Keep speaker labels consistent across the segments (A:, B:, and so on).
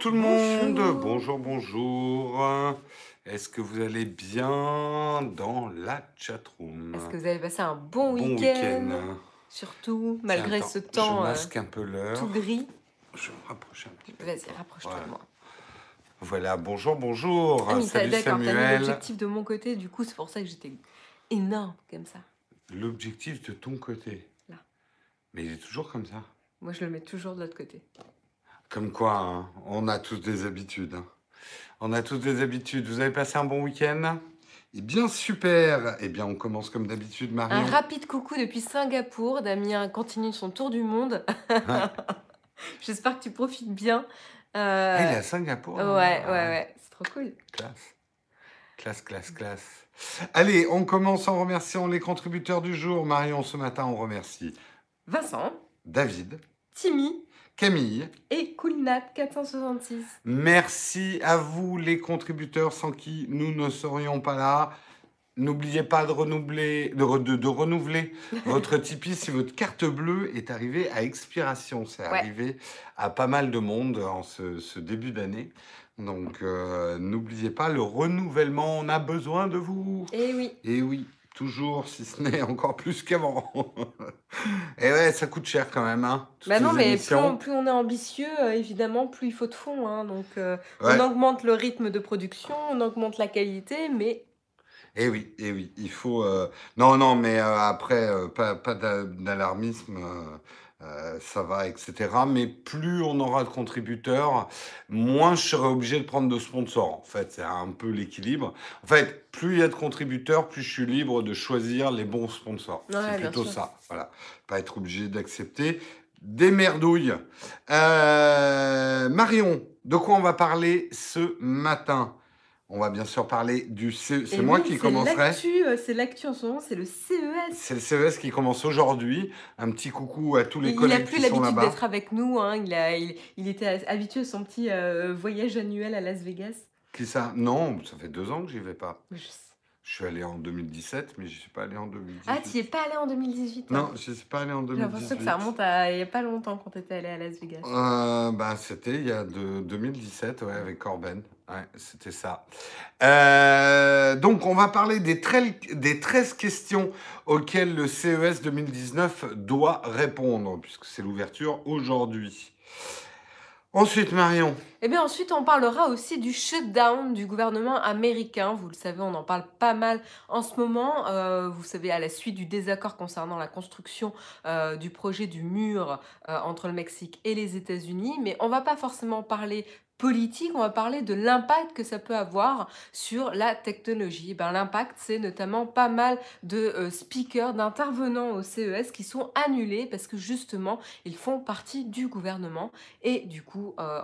A: tout le monde,
B: Bonjour.
A: bonjour. Est-ce que vous allez bien dans la chatroom?
B: Est-ce que vous avez passé un bon,
A: Bon
B: week-end? Surtout, malgré ce temps
A: Je
B: euh,
A: masque un peu l'heure.
B: tout gris.
A: Je me rapprocher un petit peu.
B: Vas-y, rapproche-toi
A: Voilà.
B: de moi.
A: Voilà, bonjour, bonjour.
B: Ah,
A: Salut
B: d'accord, t'as mis
A: Samuel.
B: l'objectif de mon côté, du coup, c'est pour ça que j'étais énorme comme ça.
A: L'objectif de ton côté.
B: Là.
A: Mais il est toujours comme ça.
B: Moi, je le mets toujours de l'autre côté.
A: Comme quoi, hein, on a tous des habitudes. hein. On a tous des habitudes. Vous avez passé un bon week-end? Eh bien, super. Eh bien, on commence comme d'habitude,
B: Un
A: Marion.
B: rapide coucou depuis Singapour. Damien continue son tour du monde. J'espère que tu profites bien. Euh,
A: Ah, il est à Singapour.
B: Ouais,
A: hein.
B: ouais, ouais. C'est trop cool.
A: Classe. Classe, classe, classe. Allez, on commence en remerciant les contributeurs du jour. Marion, ce matin, on remercie
B: Vincent,
A: David,
B: Timmy
A: Camille.
B: et Coolnat466.
A: Merci à vous, les contributeurs, sans qui nous ne serions pas là. N'oubliez pas de renouveler, de, re- de- de renouveler votre Tipeee si votre carte bleue est arrivée à expiration. C'est
B: Ouais.
A: arrivé à pas mal de monde en ce, ce début d'année. Donc, euh, n'oubliez pas le renouvellement. On a besoin de vous.
B: Eh oui.
A: Et oui, toujours, si ce n'est encore plus qu'avant. Et ouais, ça coûte cher quand même. Hein,
B: Bah non, mais plus on, plus on est ambitieux, euh, évidemment, plus il faut de fonds. hein. Donc, euh,
A: Ouais.
B: on augmente le rythme de production, on augmente la qualité, mais
A: Eh oui, eh oui, il faut. euh, Non, non, mais après, pas, pas d'a- d'alarmisme, euh, ça va, etc. Mais plus on aura de contributeurs, moins je serai obligé de prendre de sponsors. En fait, c'est un peu l'équilibre. En fait, plus il y a de contributeurs, plus je suis libre de choisir les bons sponsors.
B: Ouais,
A: c'est plutôt
B: sûr.
A: ça. Voilà, pas être obligé d'accepter des merdouilles. Euh, Marion, de quoi on va parler ce matin? On va bien sûr parler du CE. C'est moi
B: oui,
A: qui commencerai.
B: euh, C'est l'actu en ce moment, c'est le CES.
A: C'est le CES qui commence aujourd'hui. Un petit coucou à tous les
B: Il
A: collègues
B: plus
A: qui sont
B: l'habitude
A: là-bas.
B: d'être avec nous. hein. Il, a, il, il était habitué à son petit euh, voyage annuel à Las Vegas.
A: Qui ça? Non, ça fait deux ans que j'y vais pas.
B: Je sais.
A: Je suis allé en 2017, mais je suis pas allé en 2018.
B: Ah, tu n'y es pas allé en 2018
A: Non, je suis pas allé en
B: J'ai
A: 2018.
B: l'impression que ça remonte à il n'y a pas longtemps quand tu étais allé à Las Vegas.
A: Euh, bah, c'était il y a de 2017, ouais, avec Corben. Ouais, c'était ça. Euh, donc, on va parler des, des 13 questions auxquelles le CES 2019 doit répondre, puisque c'est l'ouverture aujourd'hui. Ensuite, Marion.
B: Et bien ensuite, on parlera aussi du shutdown du gouvernement américain. Vous le savez, on en parle pas mal en ce moment. Euh, vous savez, à la suite du désaccord concernant la construction euh, du projet du mur euh, entre le Mexique et les États-Unis. Mais on va pas forcément parler politique, on va parler de l'impact que ça peut avoir sur la technologie. Ben, l'impact, c'est notamment pas mal de euh, speakers, d'intervenants au CES qui sont annulés parce que justement, ils font partie du gouvernement. Et du coup, euh,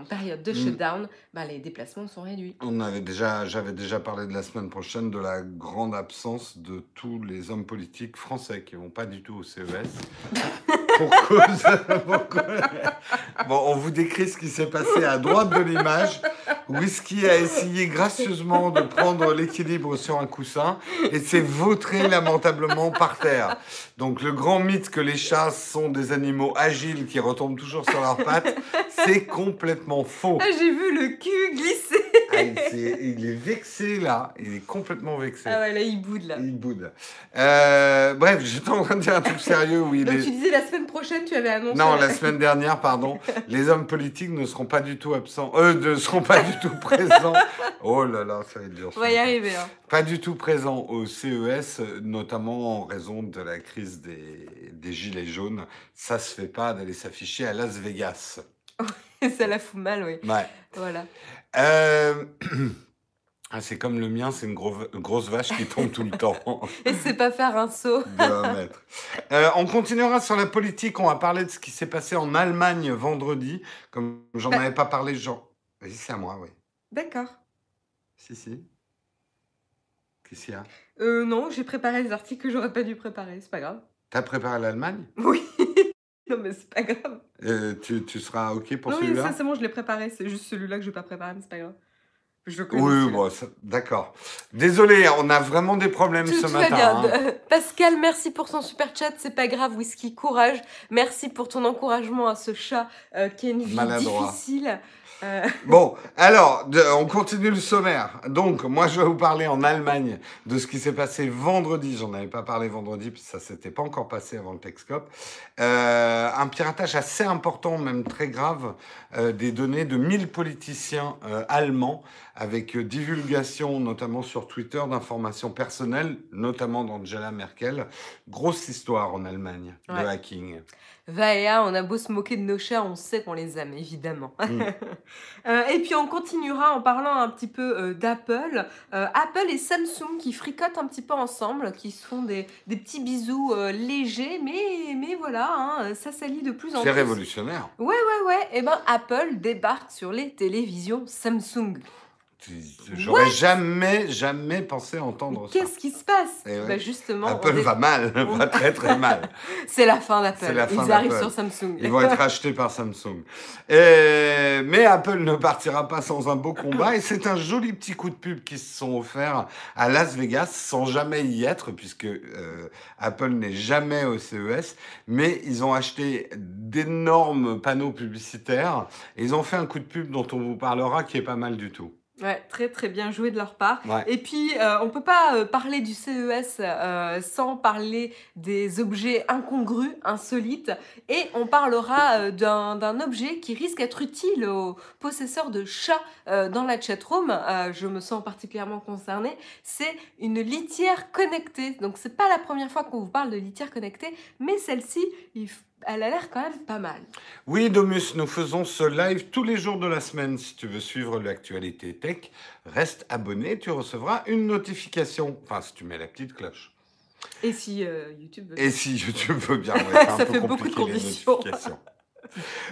B: en période de
A: Mm.
B: shutdown, bah, les déplacements sont réduits.
A: On avait déjà, j'avais déjà parlé de la semaine prochaine de la grande absence de tous les hommes politiques français qui vont pas du tout au CES. pour cause, pour cause- Bon, on vous décrit ce qui s'est passé à droite de l'image. Whisky a essayé gracieusement de prendre l'équilibre sur un coussin et s'est vautré lamentablement par terre. Donc le grand mythe que les chats sont des animaux agiles qui retombent toujours sur leurs pattes, c'est complètement faux.
B: Ah, j'ai vu le cul glisser
A: Ah, il, est vexé là, il est complètement vexé.
B: Ah ouais, là, il boude, là.
A: Il boude. Euh, bref, j'étais en train de dire un truc sérieux où il
B: Donc, tu disais la semaine prochaine, tu avais annoncé...
A: Non, la semaine dernière, pardon, les hommes politiques ne seront pas du tout absents, eux ne seront pas du tout présents. Oh là là, ça va être dur.
B: On va y arriver. hein.
A: Pas du tout présents au CES, notamment en raison de la crise des, des gilets jaunes. Ça se fait pas d'aller s'afficher à Las Vegas.
B: ça la fout mal, oui.
A: Ouais.
B: Voilà.
A: Euh, ah, c'est comme le mien, c'est une gros- grosse vache qui tombe tout le temps.
B: Et c'est pas faire un saut.
A: de un mètre. Euh, on continuera sur la politique. On va parler de ce qui s'est passé en Allemagne vendredi. Comme j'en
B: Bah-
A: avais pas parlé, genre. Vas-y, c'est à moi, oui.
B: D'accord.
A: Si, si. Qu'est-ce qu'il y a?
B: Euh, non, j'ai préparé des articles que j'aurais pas dû préparer, c'est pas grave.
A: T'as préparé l'Allemagne?
B: Oui. non, mais c'est pas grave.
A: Euh, tu, tu seras OK pour
B: non, oui,
A: celui-là?
B: ça, c'est bon, je l'ai préparé. C'est juste celui-là que je vais pas préparer, mais c'est pas grave. Je
A: Oui,
B: celui-là.
A: bon, d'accord. Désolé, on a vraiment des problèmes
B: Tout,
A: ce
B: tout va
A: matin.
B: bien.
A: hein.
B: Pascal, merci pour ton super chat. C'est pas grave, Whisky, courage. Merci pour ton encouragement à ce chat euh, qui a une vie
A: Maladroit.
B: difficile. Euh.
A: Bon, alors, de- on continue le sommaire. Donc, moi, je vais vous parler en Allemagne de ce qui s'est passé vendredi. J'en avais pas parlé vendredi, puis ça s'était pas encore passé avant le Texcope. Euh, un piratage assez important, même très grave, euh, des données de 1000 politiciens allemands, avec divulgation, notamment sur Twitter, d'informations personnelles, notamment d'Angela Merkel. Grosse histoire en Allemagne de
B: Ouais.
A: hacking.
B: Vaea, on a beau se moquer de nos chats, on sait qu'on les aime, évidemment.
A: Mm.
B: Euh, et puis on continuera en parlant un petit peu euh, d'Apple. Euh, Apple et Samsung qui fricotent un petit peu ensemble, qui se font des, des petits bisous légers, mais, mais voilà, hein, ça s'allie de plus en
A: C'est
B: plus.
A: révolutionnaire.
B: Ouais, ouais, ouais. Et ben Apple débarque sur les télévisions Samsung.
A: J'aurais jamais, jamais pensé entendre ça.
B: Qu'est-ce qui se passe?
A: Eh ouais.
B: Bah, Justement,
A: Apple va mal, va très très mal.
B: c'est la fin d'Apple. Ils arrivent sur Samsung.
A: Ils vont être rachetés par Samsung. Et- Mais Apple ne partira pas sans un beau combat et c'est un joli petit coup de pub qui se sont offerts à Las Vegas sans jamais y être puisque euh, Apple n'est jamais au CES. Mais ils ont acheté d'énormes panneaux publicitaires et ils ont fait un coup de pub dont on vous parlera qui est pas mal du tout.
B: Ouais, très très bien joué de leur part.
A: Ouais.
B: Et puis, euh, on peut pas euh, parler du CES euh, sans parler des objets incongrus, insolites. Et on parlera euh, d'un d'un objet qui risque d'être utile aux possesseurs de chats dans la chatroom. Je me sens particulièrement concernée. C'est une litière connectée. Donc, c'est pas la première fois qu'on vous parle de litière connectée, mais celle-ci, il elle a l'air quand même pas mal.
A: Oui, Domus, nous faisons ce live tous les jours de la semaine. Si tu veux suivre l'actualité tech, reste abonné, tu recevras une notification. Enfin, si tu mets la petite cloche.
B: Et si euh, YouTube veut
A: Et si YouTube veut bien, ouais, c'est un
B: Ça
A: peu
B: fait beaucoup de conditions.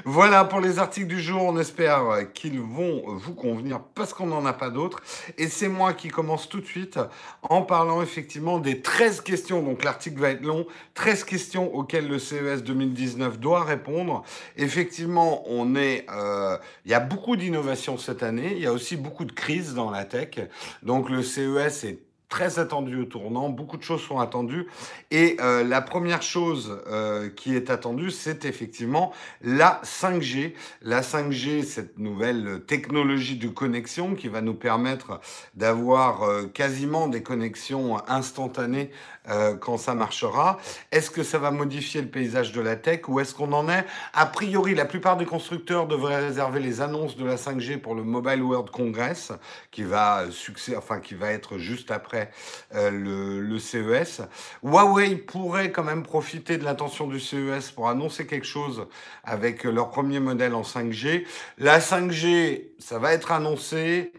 A: Voilà pour les articles du jour. On espère qu'ils vont vous convenir parce qu'on n'en a pas d'autres. Et c'est moi qui commence tout de suite en parlant effectivement des 13 questions. Donc l'article va être long. 13 questions auxquelles le CES 2019 doit répondre. Effectivement, on est, euh, il y a beaucoup d'innovations cette année. Il y a aussi beaucoup de crises dans la tech. Donc le CES est très attendu au tournant, beaucoup de choses sont attendues. Et euh, la première chose euh, qui est attendue, c'est effectivement la 5G. La 5G, cette nouvelle technologie de connexion qui va nous permettre d'avoir euh, quasiment des connexions instantanées quand ça marchera. Est-ce que ça va modifier le paysage de la tech ou est-ce qu'on en est? A priori, la plupart des constructeurs devraient réserver les annonces de la 5G pour le Mobile World Congress qui va succès, enfin qui va être juste après euh, le, CES. Huawei pourrait quand même profiter de l'intention du CES pour annoncer quelque chose avec leur premier modèle en 5G. La 5G, ça va être annoncé.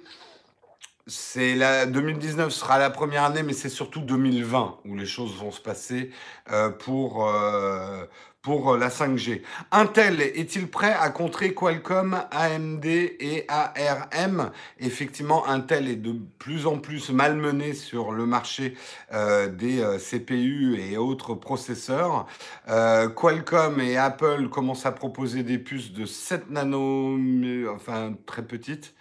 A: C'est la 2019 sera la première année, mais c'est surtout 2020 où les choses vont se passer euh, pour euh, pour la 5G. Intel est-il prêt à contrer Qualcomm, AMD et ARM Effectivement, Intel est de plus en plus malmené sur le marché euh, des euh, CPU et autres processeurs. Euh, Qualcomm et Apple commencent à proposer des puces de 7 nanomètres, enfin très petites.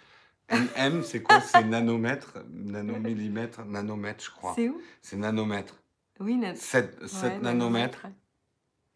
A: M, c'est quoi? C'est nanomètres, nanomillimètres, nanomètres, je crois.
B: C'est où?
A: C'est nanomètres.
B: Oui, Nat.
A: 7,
B: Ouais,
A: nanomètres.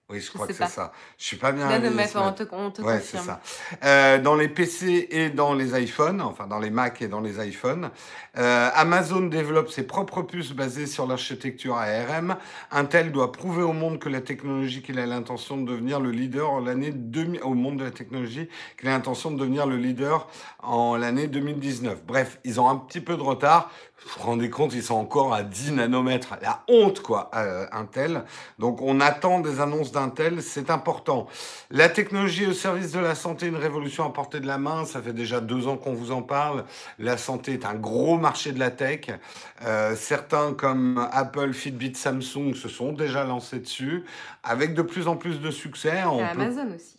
A: Oui, je
B: Je
A: crois que c'est ça. Je suis pas bien. à
B: Nanomètres, on te, on te
A: Ouais, c'est
B: confirme.
A: ça. Euh, dans les PC et dans les iPhones, enfin dans les Mac et dans les iPhones, euh, Amazon développe ses propres puces basées sur l'architecture ARM. Intel doit prouver au monde que la technologie qu'il a l'intention de devenir le leader en l'année 2000, au monde de la technologie qu'il a l'intention de devenir le leader en l'année 2019. Bref, ils ont un petit peu de retard. Vous vous rendez compte, ils sont encore à 10 nanomètres. La honte, quoi, euh, Intel. Donc, on attend des annonces d'Intel, c'est important. La technologie au service de la santé, une révolution à portée de la main. Ça fait déjà deux ans qu'on vous en parle. La santé est un gros marché de la tech. Euh, certains comme Apple, Fitbit, Samsung se sont déjà lancés dessus, avec de plus en plus de succès. On
B: Et
A: peut
B: Amazon aussi.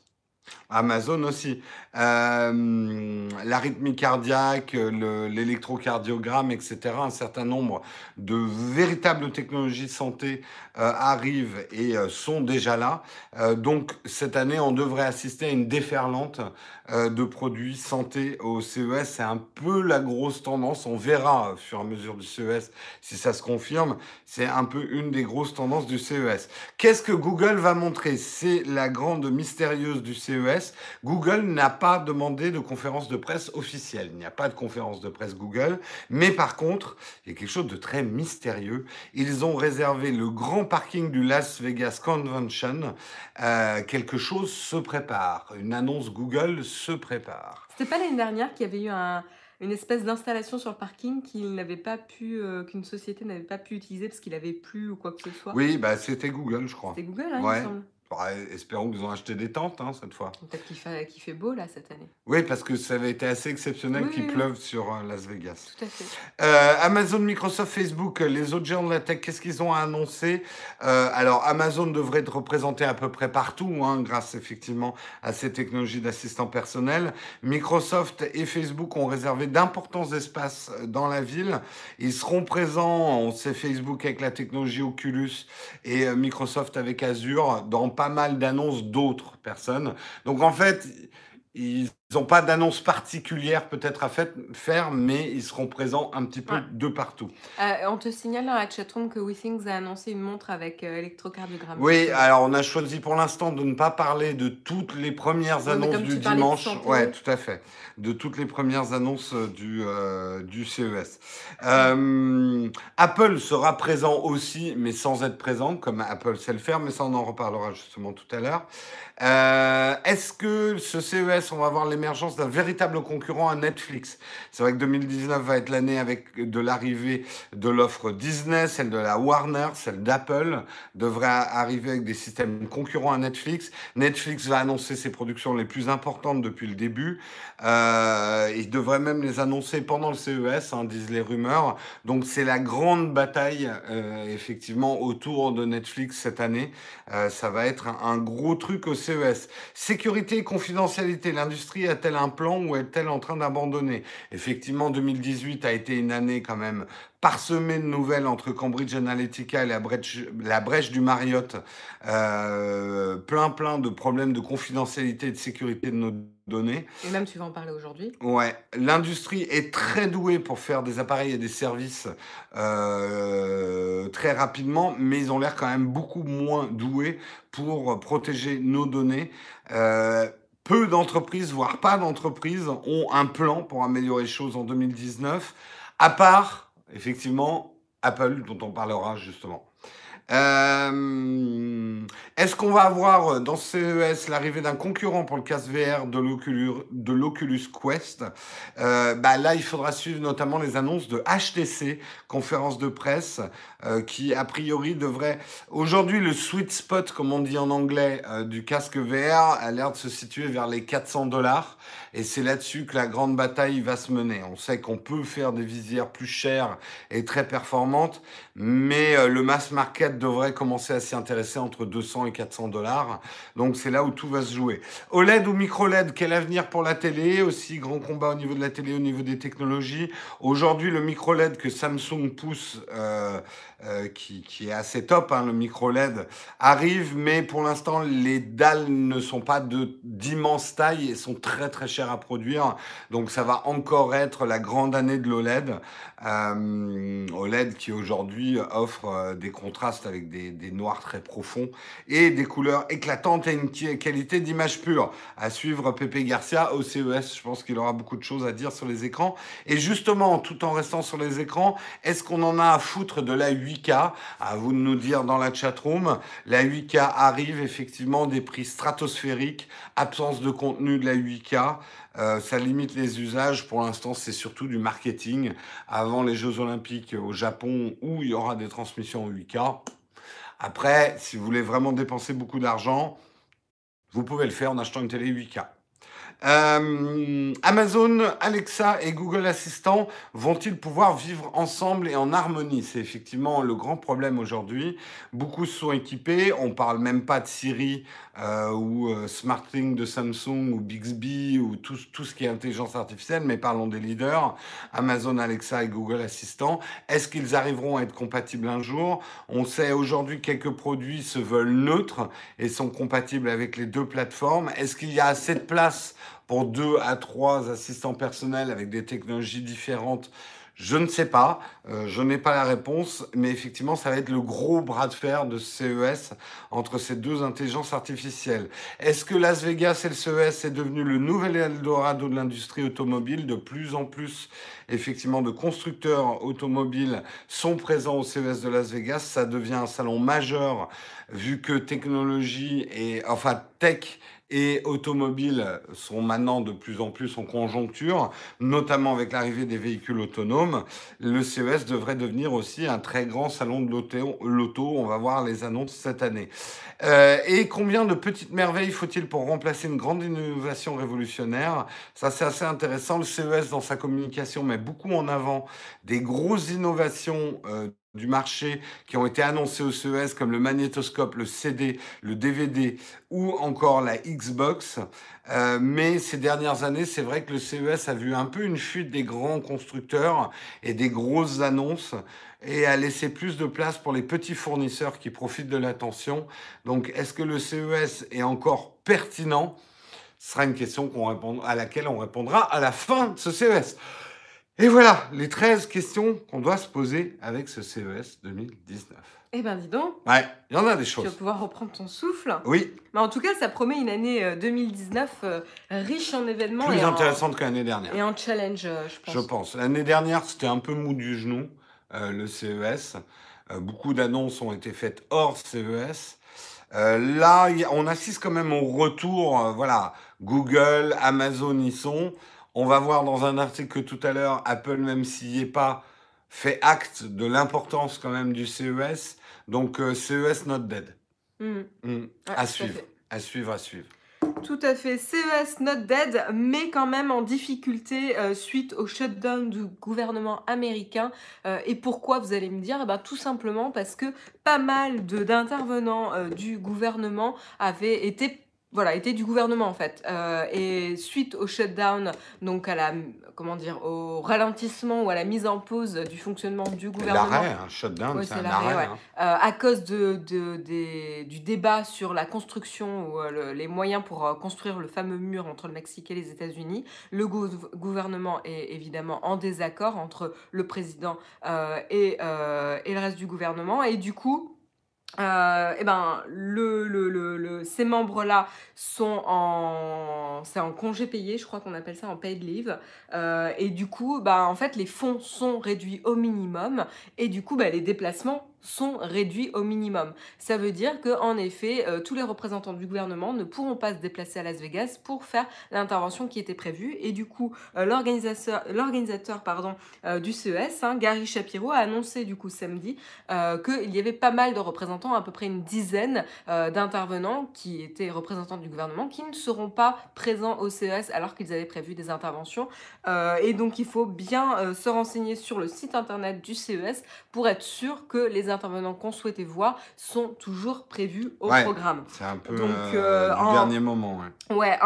A: Amazon aussi. Euh, L'arythmie cardiaque, le- l'électrocardiogramme, etc. Un certain nombre de véritables technologies santé euh, arrivent et euh, sont déjà là. Euh, donc cette année, on devrait assister à une déferlante de produits santé au CES. C'est un peu la grosse tendance. On verra au fur et à mesure du CES si ça se confirme. C'est un peu une des grosses tendances du CES. Qu'est-ce que Google va montrer? C'est la grande mystérieuse du CES. Google n'a pas demandé de conférence de presse officielle. Il n'y a pas de conférence de presse Google, mais par contre, il y a quelque chose de très mystérieux. Ils ont réservé le grand parking du Las Vegas Convention. Euh, quelque chose se prépare. Une annonce Google se prépare.
B: C'était pas l'année dernière qu'il y avait eu un, une espèce d'installation sur le parking qu'il n'avait pas pu, euh, qu'une société n'avait pas pu utiliser parce qu'il avait plu ou quoi que ce soit?
A: Oui, bah c'était Google, je crois.
B: C'était Google, hein, il me semble.
A: Bah, espérons qu'ils ont acheté des tentes hein, cette fois.
B: Peut-être qu'il fait, beau là cette année.
A: Oui, parce que ça avait été assez exceptionnel
B: Oui,
A: qu'il
B: oui,
A: pleuve sur euh, Las Vegas.
B: Tout à fait.
A: Euh, Amazon, Microsoft, Facebook, les autres géants de la tech, qu'est-ce qu'ils ont annoncé Euh, Alors, Amazon devrait être représenté à peu près partout, hein, grâce effectivement à ces technologies d'assistant personnel. Microsoft et Facebook ont réservé d'importants espaces dans la ville. Ils seront présents, on sait Facebook avec la technologie Oculus et Microsoft avec Azure, dans pas mal d'annonces d'autres personnes. Donc, en fait, ils n'ont pas d'annonce particulière peut-être à fait- faire, mais ils seront présents un petit peu
B: Ouais.
A: de partout.
B: Euh, on te signale dans la chatroom que WeThings a annoncé une montre avec euh, électrocardiogramme.
A: Oui, alors on a choisi pour l'instant de ne pas parler de toutes les premières
B: Oui,
A: annonces du dimanche.
B: santé.
A: Ouais, tout à fait. De toutes les premières annonces euh, du, euh, du CES. Apple sera présent aussi, mais sans être présent, comme Apple sait le faire, mais ça on en reparlera justement tout à l'heure. Euh, Est-ce que ce CES, on va voir l'émergence d'un véritable concurrent à Netflix? C'est vrai que 2019 va être l'année avec de l'arrivée de l'offre Disney, celle de la Warner, celle d'Apple, devrait arriver avec des systèmes concurrents à Netflix. Netflix va annoncer ses productions les plus importantes depuis le début. Euh, il devrait même les annoncer pendant le CES, hein, disent les rumeurs. Donc c'est la grande bataille, euh, effectivement, autour de Netflix cette année. Euh, ça va être un, gros truc au CES. Sécurité et confidentialité, l'industrie a-t-elle un plan ou est-elle en train d'abandonner? Effectivement, 2018 a été une année quand même parsemée de nouvelles entre Cambridge Analytica et la brèche, la brèche du Marriott. Euh, plein, plein de problèmes de confidentialité et de sécurité de nos données.
B: Et même tu vas en parler aujourd'hui.
A: Ouais, l'industrie est très douée pour faire des appareils et des services euh, très rapidement, mais ils ont l'air quand même beaucoup moins doués pour protéger nos données. Euh, peu d'entreprises, voire pas d'entreprises, ont un plan pour améliorer les choses en 2019, à part, effectivement, Apple, dont on parlera justement. Euh, Est-ce qu'on va avoir euh, dans CES l'arrivée d'un concurrent pour le casque VR de l'Oculus Quest? Euh, bah Là, il faudra suivre notamment les annonces de HTC, conférence de presse, qui a priori devrait... Aujourd'hui, le sweet spot, comme on dit en anglais, du casque VR a l'air de se situer vers les 400 dollars. Et c'est là-dessus que la grande bataille va se mener. On sait qu'on peut faire des visières plus chères et très performantes, mais le mass market devrait commencer à s'y intéresser entre 200 et 400 dollars. Donc c'est là où tout va se jouer. OLED ou micro-LED, quel avenir pour la télé? Aussi grand combat au niveau de la télé, au niveau des technologies. Aujourd'hui, le micro-LED que Samsung pousse, euh, euh, qui, est assez top, hein, le micro-LED, arrive, mais pour l'instant, les dalles ne sont pas d'immense taille et sont très très chères à produire. Donc ça va encore être la grande année de l'OLED. Euh, OLED qui aujourd'hui offre euh, des contrastes avec des, des noirs très profonds et des couleurs éclatantes et une qualité d'image pure. À suivre Pepe Garcia au CES, je pense qu'il aura beaucoup de choses à dire sur les écrans. Et justement, tout en restant sur les écrans, est-ce qu'on en a à foutre de la 8K À vous de nous dire dans la chatroom. La 8K arrive effectivement des prix stratosphériques, absence de contenu de la 8K. Euh, ça limite les usages. Pour l'instant, c'est surtout du marketing. Avant les Jeux Olympiques au Japon, où il y aura des transmissions en 8K. Après, si vous voulez vraiment dépenser beaucoup d'argent, vous pouvez le faire en achetant une télé 8K. Euh, Amazon, Alexa et Google Assistant vont-ils pouvoir vivre ensemble et en harmonie? C'est effectivement le grand problème aujourd'hui. Beaucoup se sont équipés. On parle même pas de Siri euh, ou euh, SmartThing de Samsung ou Bixby ou tout, tout ce qui est intelligence artificielle, mais parlons des leaders. Amazon, Alexa et Google Assistant. Est-ce qu'ils arriveront à être compatibles un jour? On sait aujourd'hui que quelques produits se veulent neutres et sont compatibles avec les deux plateformes. Est-ce qu'il y a assez de place pour deux à trois assistants personnels avec des technologies différentes Je ne sais pas, euh, je n'ai pas la réponse, mais effectivement, ça va être le gros bras de fer de CES entre ces deux intelligences artificielles. Est-ce que Las Vegas et le CES est devenu le nouvel Eldorado de l'industrie automobile? De plus en plus, effectivement, de constructeurs automobiles sont présents au CES de Las Vegas. Ça devient un salon majeur vu que technologie et, enfin, tech et automobiles sont maintenant de plus en plus en conjoncture, notamment avec l'arrivée des véhicules autonomes. Le CES devrait devenir aussi un très grand salon de l'auto. On va voir les annonces cette année. Euh, et combien de petites merveilles faut-il pour remplacer une grande innovation révolutionnaire? Ça, c'est assez intéressant. Le CES, dans sa communication, met beaucoup en avant des grosses innovations. Euh, du marché qui ont été annoncés au CES comme le magnétoscope, le CD, le DVD ou encore la Xbox. Euh, mais ces dernières années, c'est vrai que le CES a vu un peu une fuite des grands constructeurs et des grosses annonces et a laissé plus de place pour les petits fournisseurs qui profitent de l'attention. Donc, est-ce que le CES est encore pertinent? Ce sera une question à laquelle on répondra à la fin de ce CES. Et voilà les 13 questions qu'on doit se poser avec ce CES 2019.
B: Eh ben dis donc.
A: Ouais, il y en a des choses.
B: Tu vas pouvoir reprendre ton souffle.
A: Oui.
B: Mais en tout cas, ça promet une année 2019 euh, euh, riche en événements.
A: Plus intéressante que l'année dernière.
B: Et en challenge, euh, je pense.
A: Je pense. L'année dernière, c'était un peu mou du genou, le CES. beaucoup d'annonces ont été faites hors CES. là, on assiste quand même au retour. voilà, Google, Amazon y sont. On va voir dans un article que tout à l'heure, Apple, même s'il n'y est pas, fait acte de l'importance quand même du CES. Donc euh, CES not dead. Hmm. Hmm. à suivre, à suivre, à suivre.
B: Tout à fait. CES not dead, mais quand même en difficulté euh, suite au shutdown du gouvernement américain. Euh, et pourquoi vous allez me dire? Eh ben, Tout simplement parce que pas mal d'intervenants du gouvernement avaient été voilà, était du gouvernement en fait. Euh, et suite au shutdown, donc à la, comment dire, au ralentissement ou à la mise en pause du fonctionnement du gouvernement.
A: L'arrêt, un shutdown, c'est un arrêt. Hein.
B: Euh, à cause de, de, des, du débat sur la construction ou euh, les moyens pour construire le fameux mur entre le Mexique et les États-Unis, le gouvernement est évidemment en désaccord entre le président et, et le reste du gouvernement. Et du coup, euh, eh ben, le, le, le, ces membres-là sont en, c'est en congé payé, je crois qu'on appelle ça en paid leave. Euh, et du coup, bah, en fait, les fonds sont réduits au minimum. Et du coup, bah, les déplacements sont réduits au minimum. Ça veut dire que en effet, euh, tous les représentants du gouvernement ne pourront pas se déplacer à Las Vegas pour faire l'intervention qui était prévue. Et du coup, euh, l'organisateur, euh, du CES, hein, Gary Shapiro, a annoncé du coup samedi qu'il y avait pas mal de représentants, à peu près une dizaine d'intervenants qui étaient représentants du gouvernement, qui ne seront pas présents au CES alors qu'ils avaient prévu des interventions. et donc, il faut bien se renseigner sur le site internet du CES pour être sûr que les intervenants qu'on souhaitait voir sont toujours prévus au programme.
A: C'est un peu Donc, euh, euh dernier moment.
B: Ouais,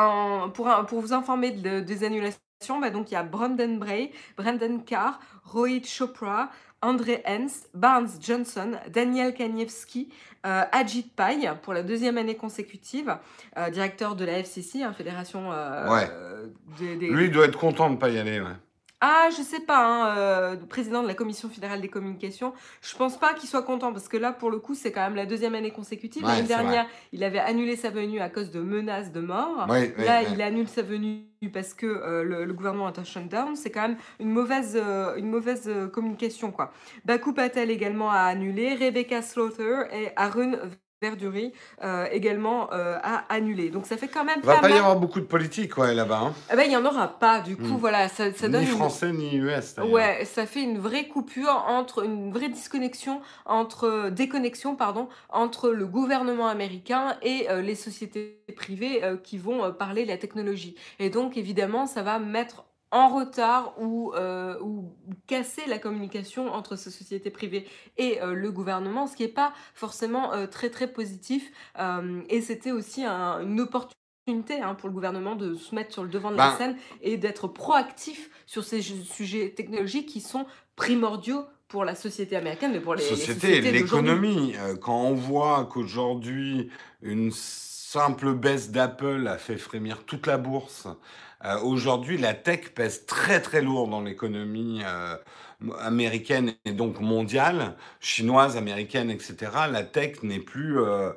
B: pour, pour vous informer des annulations, bah, donc il y a Brandon Bray, Brandon Carr, Rohit Chopra, André Hens, Barnes Johnson, Daniel Kaniewski, euh, Ajit Pai pour la deuxième année consécutive, euh, directeur de la FCC, hein, Fédération
A: ouais. des, Lui, il doit être content de ne pas y aller. Ouais.
B: Ah, je sais pas, hein, euh, président de la Commission fédérale des communications, je pense pas qu'il soit content parce que là, pour le coup, c'est quand même la deuxième année consécutive. L'année dernière, il avait annulé sa venue à cause de menaces de mort. là, il annule sa venue parce que euh, le, gouvernement est en shutdown. C'est quand même une mauvaise, euh, une mauvaise communication, quoi. Baku Patel également a annulé, Rebecca Slaughter et Arun Verdurie euh, également euh, a annulé. Donc ça fait quand même.
A: Il va pas, y avoir beaucoup de politique ouais, là-bas. Hein.
B: Eh ben, il n'y en aura pas. Du coup, hmm. voilà, ça, ça donne.
A: Ni français ni US.
B: Ouais, ça fait une vraie coupure entre une vraie disconnexion entre déconnexion pardon entre le gouvernement américain et euh, les sociétés privées qui vont parler la technologie. Et donc évidemment, ça va mettre en retard ou, euh, ou casser la communication entre ces sociétés privées et euh, le gouvernement, ce qui n'est pas forcément euh, très très positif. et c'était aussi une opportunité hein, pour le gouvernement de se mettre sur le devant de la ben scène et d'être proactif sur ces sujets technologiques qui sont primordiaux pour la société américaine, mais pour les,
A: sociétés, l'économie. Quand on voit qu'aujourd'hui, une simple baisse d'Apple a fait frémir toute la bourse. Euh, aujourd'hui, la tech pèse très très lourd dans l'économie euh, américaine et donc mondiale, chinoise, américaine, etc. La tech n'est plus, euh,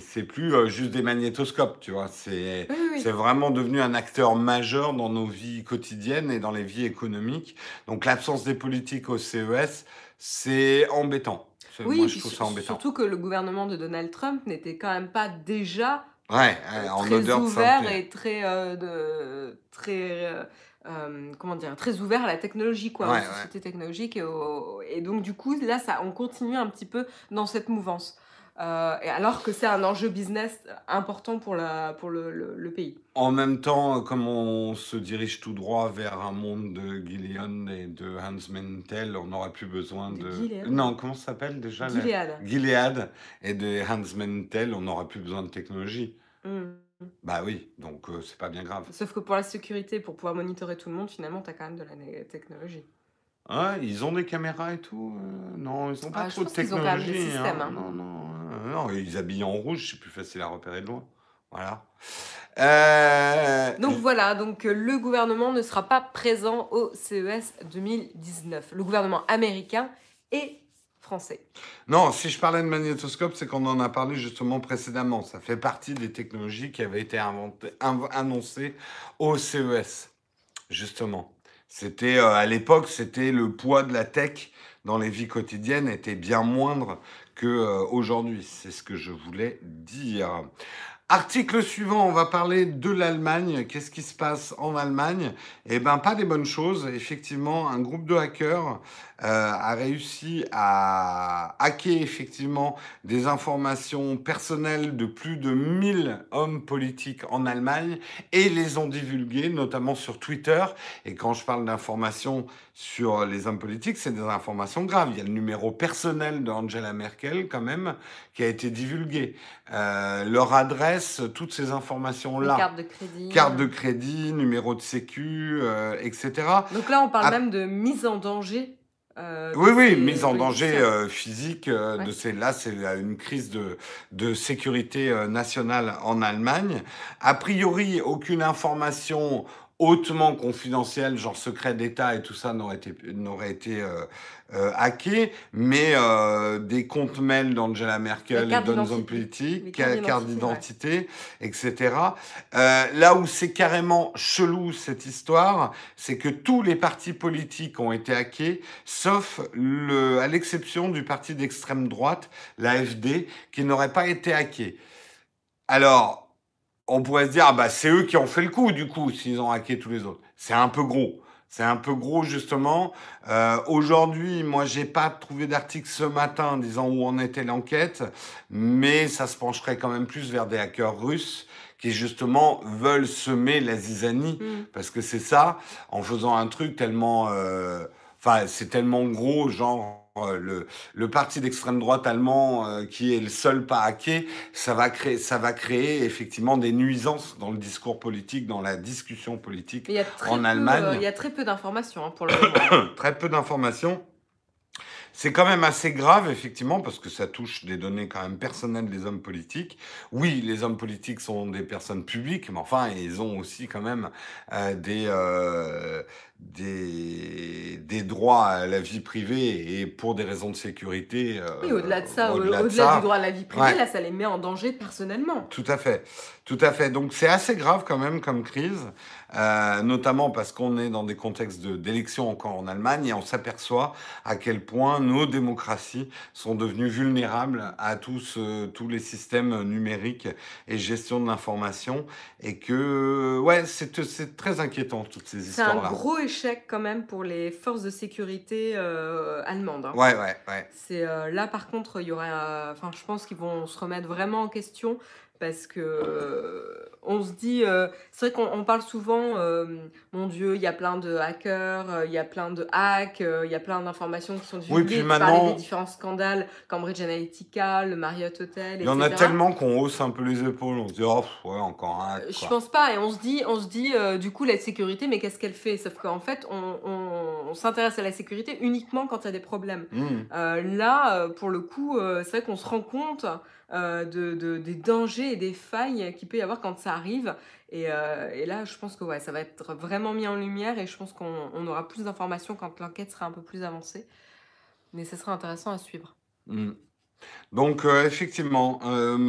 A: c'est plus juste des magnétoscopes, tu vois. C'est
B: Oui, oui, oui.
A: c'est vraiment devenu un acteur majeur dans nos vies quotidiennes et dans les vies économiques. Donc l'absence des politiques au CES, c'est embêtant.
B: Oui,
A: Moi,
B: puis
A: je trouve ça
B: sur-
A: embêtant.
B: surtout que le gouvernement de Donald Trump n'était quand même pas déjà
A: Ouais,
B: euh,
A: en
B: très
A: odeur de
B: ouvert
A: sainteté.
B: et très, euh, de, très, euh, euh, comment dire, très ouvert à la technologie, quoi,
A: Ouais,
B: aux
A: ouais.
B: sociétés technologiques. Et, au- et donc, du coup, là, ça, on continue un petit peu dans cette mouvance. Euh, alors que c'est un enjeu business important pour, la, pour le, le- le pays.
A: En même temps, comme on se dirige tout droit vers un monde de Gillian et de Hans Mentel, on n'aura plus besoin
B: De
A: de...
B: Gilead
A: Non, comment ça s'appelle déjà la-
B: Gilead.
A: Gilead et de Hans Mentel, on n'aura plus besoin de technologie.
B: Mm.
A: Bah oui, donc euh, c'est pas bien grave.
B: Sauf que pour la sécurité, pour pouvoir monitorer tout le monde, finalement, tu as quand même de la technologie.
A: Ah, ils ont des caméras et tout euh, Non, ils n'ont pas
B: Ah,
A: trop de
B: pense qu'ils ont quand même des
A: technologie. hein.
B: systèmes, hein.
A: Non, non, euh, non, ils habillent en rouge, c'est plus facile à repérer de loin. Voilà. Euh,
B: Donc voilà, donc euh, le gouvernement ne sera pas présent au CES 2019. Le gouvernement américain et français.
A: Non, si je parlais de magnétoscope, c'est qu'on en a parlé justement précédemment. Ça fait partie des technologies qui avaient été inventées, inv- annoncées au CES, justement. C'était euh, à l'époque, c'était le poids de la tech dans les vies quotidiennes était bien moindre que euh, aujourd'hui. C'est ce que je voulais dire. Article suivant, on va parler de l'Allemagne. Qu'est-ce qui se passe en Allemagne? Eh ben, pas des bonnes choses. Effectivement, un groupe de hackers a réussi à hacker effectivement des informations personnelles de plus de 1000 hommes politiques en Allemagne et les ont divulguées, notamment sur Twitter. Et quand je parle d'informations sur les hommes politiques, c'est des informations graves. Il y a le numéro personnel d'Angela Merkel quand même qui a été divulgué. Euh, leur adresse, toutes ces informations-là.
B: cartes de crédit.
A: Carte de crédit, numéro de sécu, euh, etc.
B: Donc là, on parle même de mise en danger. Euh,
A: Oui, oui, mise en danger euh, physique. euh, de ces, là, c'est une crise de, de sécurité nationale en Allemagne. A priori, aucune information hautement confidentielle, genre secret d'État et tout ça, n'aurait été, n'aurait été euh, euh, hacké, mais euh, des comptes mails d'Angela Merkel et d'autres hommes politiques,
B: cartes d'identité,
A: d'identité, etc. Euh, là où c'est carrément chelou cette histoire, c'est que tous les partis politiques ont été hackés, sauf le, à l'exception du parti d'extrême droite, l'AFD, qui n'aurait pas été hacké. Alors, on pourrait se dire, ah bah, c'est eux qui ont fait le coup, du coup, s'ils ont hacké tous les autres. C'est un peu gros. C'est un peu gros, justement. Euh, Aujourd'hui, moi, j'ai pas trouvé d'article ce matin disant où en était l'enquête, mais ça se pencherait quand même plus vers des hackers russes qui, justement, veulent semer la zizanie
B: Mm.
A: parce que c'est ça, en faisant un truc tellement... euh, Enfin, c'est tellement gros, genre le, le parti d'extrême droite allemand euh, qui est le seul pas hacké, ça va créer, ça va créer effectivement des nuisances dans le discours politique, dans la discussion politique. En
B: peu,
A: Allemagne-
B: euh, il y a très peu d'informations hein, pour le moment.
A: Très peu d'informations. C'est quand même assez grave, effectivement, parce que ça touche des données quand même personnelles des hommes politiques. Oui, les hommes politiques sont des personnes publiques, mais enfin, ils ont aussi quand même euh, des, euh, des, des droits à la vie privée et pour des raisons de sécurité. euh,
B: Oui, au-delà de ça, au-
A: au-delà de
B: du droit à la vie privée,
A: Ouais.
B: là, ça les met en danger personnellement.
A: tout à fait, tout à fait. Donc c'est assez grave quand même comme crise, euh, notamment parce qu'on est dans des contextes de- d'élections encore en Allemagne et on s'aperçoit à quel point nos démocraties sont devenues vulnérables à tous, euh, tous les systèmes numériques et gestion de l'information et que ouais c'est c'est très inquiétant toutes ces
B: C'est un
A: histoires-là.
B: gros échec quand même pour les forces de sécurité euh, allemandes. hein.
A: Ouais ouais ouais.
B: C'est euh, là par contre, il y aurait, euh, enfin, je pense qu'ils vont se remettre vraiment en question parce que euh, on se dit, euh, c'est vrai qu'on on parle souvent, euh, mon Dieu, il y a plein de hackers, il y a plein de hacks, il y a plein d'informations qui sont divulguées.
A: puis
B: Tu
A: maintenant-
B: des différents scandales, Cambridge Analytica, le Marriott Hotel,
A: Il y en a tellement qu'on hausse un peu les épaules. On se dit oh ouais encore un. hack,
B: Je pense pas, et on se dit, on se dit du coup, la sécurité, mais qu'est-ce qu'elle fait? Sauf qu'en fait, on, on- on s'intéresse à la sécurité uniquement quand il y a des problèmes.
A: Mmh.
B: Euh, là, pour le coup, c'est vrai qu'on se rend compte euh, de, de- des dangers et des failles qu'il peut y avoir quand ça arrive. Et, euh, et, là, je pense que ouais, ça va être vraiment mis en lumière et je pense qu'on aura plus d'informations quand l'enquête sera un peu plus avancée. Mais ce sera intéressant à suivre.
A: Mmh. Donc, euh, effectivement,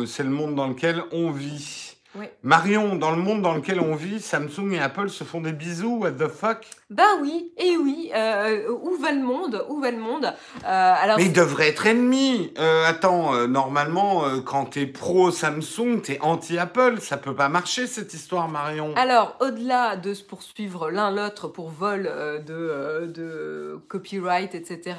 A: c'est le monde dans lequel on vit. Marion, dans le monde dans lequel on vit, Samsung et Apple se font des bisous, what the fuck?
B: Bah oui, et oui, euh, où va le monde? Où va le monde?
A: Alors... Mais ils devraient être ennemis Attends, normalement, quand t'es pro Samsung, t'es anti-Apple, ça peut pas marcher cette histoire, Marion.
B: Alors, au-delà de se poursuivre l'un l'autre pour vol de, de copyright, etc.,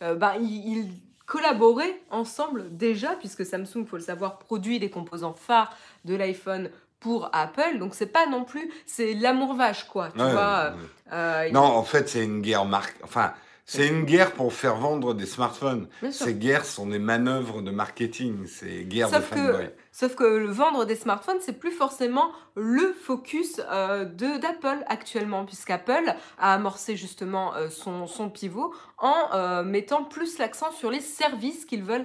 B: bah, ils collaborer ensemble déjà, puisque Samsung, il faut le savoir, produit les composants phares de l'iPhone pour Apple. Donc c'est pas non plus, c'est l'amour vache quoi. Tu vois.
A: Euh, non, en fait c'est une guerre marque. Enfin, c'est une guerre pour faire vendre des smartphones. Ces guerres sont des manœuvres de marketing. C'est guerre de fanboy.
B: Sauf que le vendre des smartphones, c'est plus forcément le focus euh, d'Apple actuellement, puisqu'Apple a amorcé justement euh, son, son, pivot en euh, mettant plus l'accent sur les services qu'ils veulent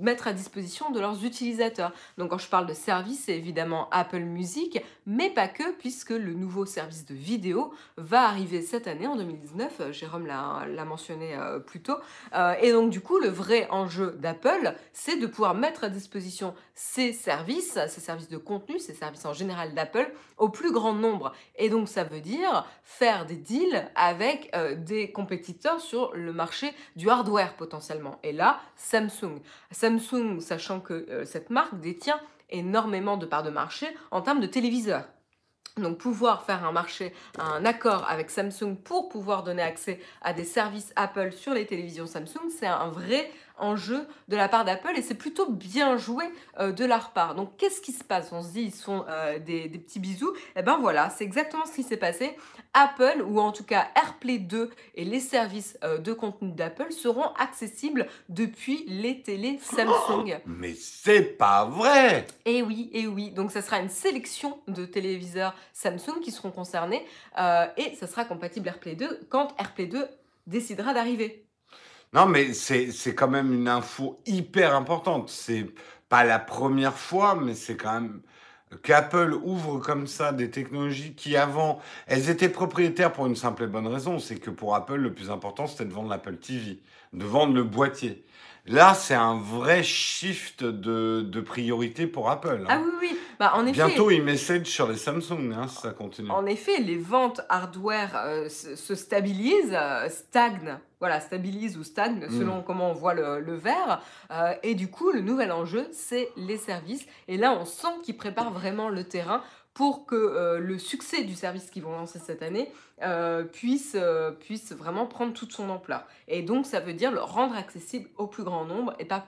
B: mettre à disposition de leurs utilisateurs. Donc quand je parle de services, c'est évidemment Apple Music, mais pas que, puisque le nouveau service de vidéo va arriver cette année, en 2019, Jérôme l'a mentionné plus tôt. et donc du coup, le vrai enjeu d'Apple, c'est de pouvoir mettre à disposition ces services, ces services de contenu, ces services en général d'Apple, au plus grand nombre. Et donc ça veut dire faire des deals avec euh, des compétiteurs sur le marché du hardware potentiellement. Et là, Samsung. Samsung, sachant que euh, cette marque détient énormément de parts de marché en termes de téléviseurs. Donc pouvoir faire un marché, un accord avec Samsung pour pouvoir donner accès à des services Apple sur les télévisions Samsung, c'est un vrai en jeu de la part d'Apple et c'est plutôt bien joué euh, de leur part. Donc qu'est-ce qui se passe? On se dit ils sont euh, des, petits bisous. Et eh ben voilà, c'est exactement ce qui s'est passé. Apple ou en tout cas AirPlay 2 et les services euh, de contenu d'Apple seront accessibles depuis les télés Samsung.
A: Oh, mais c'est pas vrai
B: Et eh oui, et eh oui. Donc ça sera une sélection de téléviseurs Samsung qui seront concernés et ça sera compatible AirPlay 2 quand AirPlay 2 décidera d'arriver.
A: Non, mais c'est quand même une info hyper importante. C'est pas la première fois, mais c'est quand même qu'Apple ouvre comme ça des technologies qui avant, elles étaient propriétaires pour une simple et bonne raison, c'est que pour Apple, le plus important, c'était de vendre l'Apple TV, de vendre le boîtier. Là, c'est un vrai shift de, de priorité pour Apple.
B: Hein. Ah oui, oui. Bah, en effet,
A: Bientôt, ils message sur les Samsung, hein, si ça continue.
B: En effet, les ventes hardware euh, se, stabilisent, euh, stagnent. Voilà, stabilisent ou stagnent hmm. selon comment on voit le, le verre. Euh, et du coup, le nouvel enjeu, c'est les services. Et là, on sent qu'ils préparent vraiment le terrain pour que euh, le succès du service qu'ils vont lancer cette année euh, puisse, euh, puisse vraiment prendre toute son ampleur. Et donc ça veut dire le rendre accessible au plus grand nombre et pas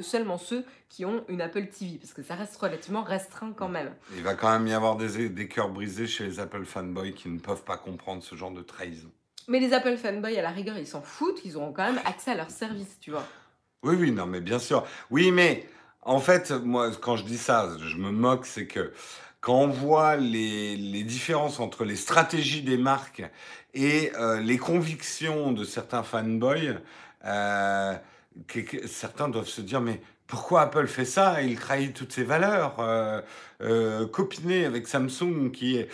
B: seulement ceux qui ont une Apple TV, parce que ça reste relativement restreint quand même.
A: Il va quand même y avoir des, des cœurs brisés chez les Apple fanboys qui ne peuvent pas comprendre ce genre de trahison.
B: Mais les Apple fanboys, à la rigueur, ils s'en foutent, ils auront quand même accès à leur service, tu vois.
A: Oui, oui, non, mais bien sûr. Oui, mais en fait, moi, quand je dis ça, je me moque, c'est que quand on voit les, les, différences entre les stratégies des marques et euh, les convictions de certains fanboys, euh, certains doivent se dire mais pourquoi Apple fait ça? Il trahit toutes ses valeurs. Euh, euh copiné avec Samsung qui est...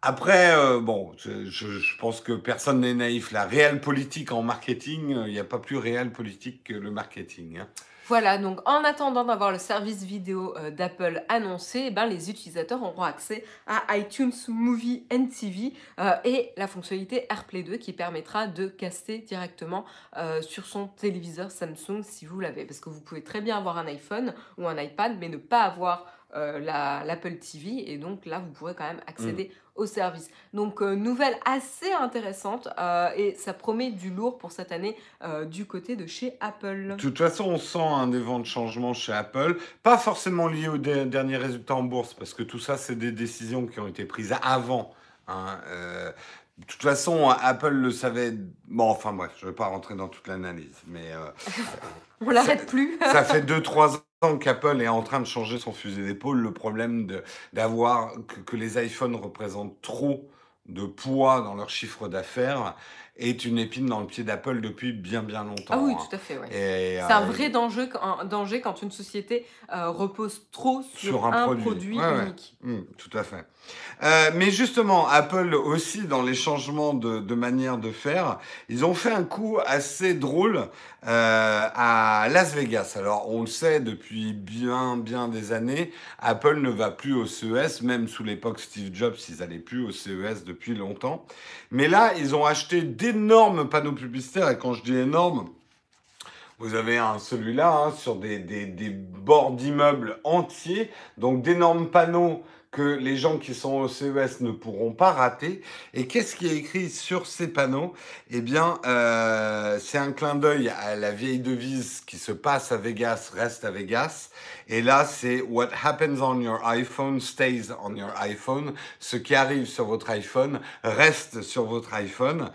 A: Après, bon, je, je, pense que personne n'est naïf. La réelle politique en marketing, il n'y a pas plus réelle politique que le marketing. Hein.
B: Voilà, donc en attendant d'avoir le service vidéo euh, d'Apple annoncé, eh ben, les utilisateurs auront accès à iTunes Movie and TV euh, et la fonctionnalité AirPlay 2 qui permettra de caster directement euh, sur son téléviseur Samsung si vous l'avez. Parce que vous pouvez très bien avoir un iPhone ou un iPad mais ne pas avoir l'Apple TV et donc là vous pourrez quand même accéder au service. Donc euh, nouvelle assez intéressante euh, et ça promet du lourd pour cette année euh, du côté de chez Apple.
A: De toute façon, on sent un des vents de changement chez Apple, pas forcément lié aux derniers résultats en bourse, parce que tout ça, c'est des décisions qui ont été prises avant. Hein, de toute façon, Apple le savait. Bon, enfin bref, je ne vais pas rentrer dans toute l'analyse, mais.
B: on l'arrête plus.
A: ça fait 2-3 ans qu'Apple est en train de changer son fusil d'épaule. Le problème d'avoir que, que, les iPhones représentent trop de poids dans leur chiffre d'affaires est une épine dans le pied d'Apple depuis bien bien longtemps.
B: Ah oui,
A: hein.
B: tout à fait. ouais.
A: Et,
B: C'est un
A: euh,
B: vrai danger, un danger quand une société euh, repose trop sur,
A: Sur un
B: un,
A: produit.
B: produit,
A: Ouais, ouais.
B: unique.
A: Hmm, tout à fait. Euh, mais justement, Apple aussi, dans les changements de, de manière de faire, ils ont fait un coup assez drôle euh, à Las Vegas. Alors, on le sait depuis bien, bien des années, Apple ne va plus au CES, même sous l'époque Steve Jobs, ils n'allaient plus au CES depuis longtemps. Mais là, ils ont acheté d'énormes panneaux publicitaires, et quand je dis énormes, vous avez un celui-là hein, sur des, des, des bords d'immeubles entiers, donc d'énormes panneaux que les gens qui sont au CES ne pourront pas rater. Et qu'est-ce qui est écrit sur ces panneaux? Eh bien, euh, c'est un clin d'œil à la vieille devise qui se passe à Vegas reste à Vegas. Et là, c'est What happens on your iPhone stays on your iPhone. Ce qui arrive sur votre iPhone reste sur votre iPhone.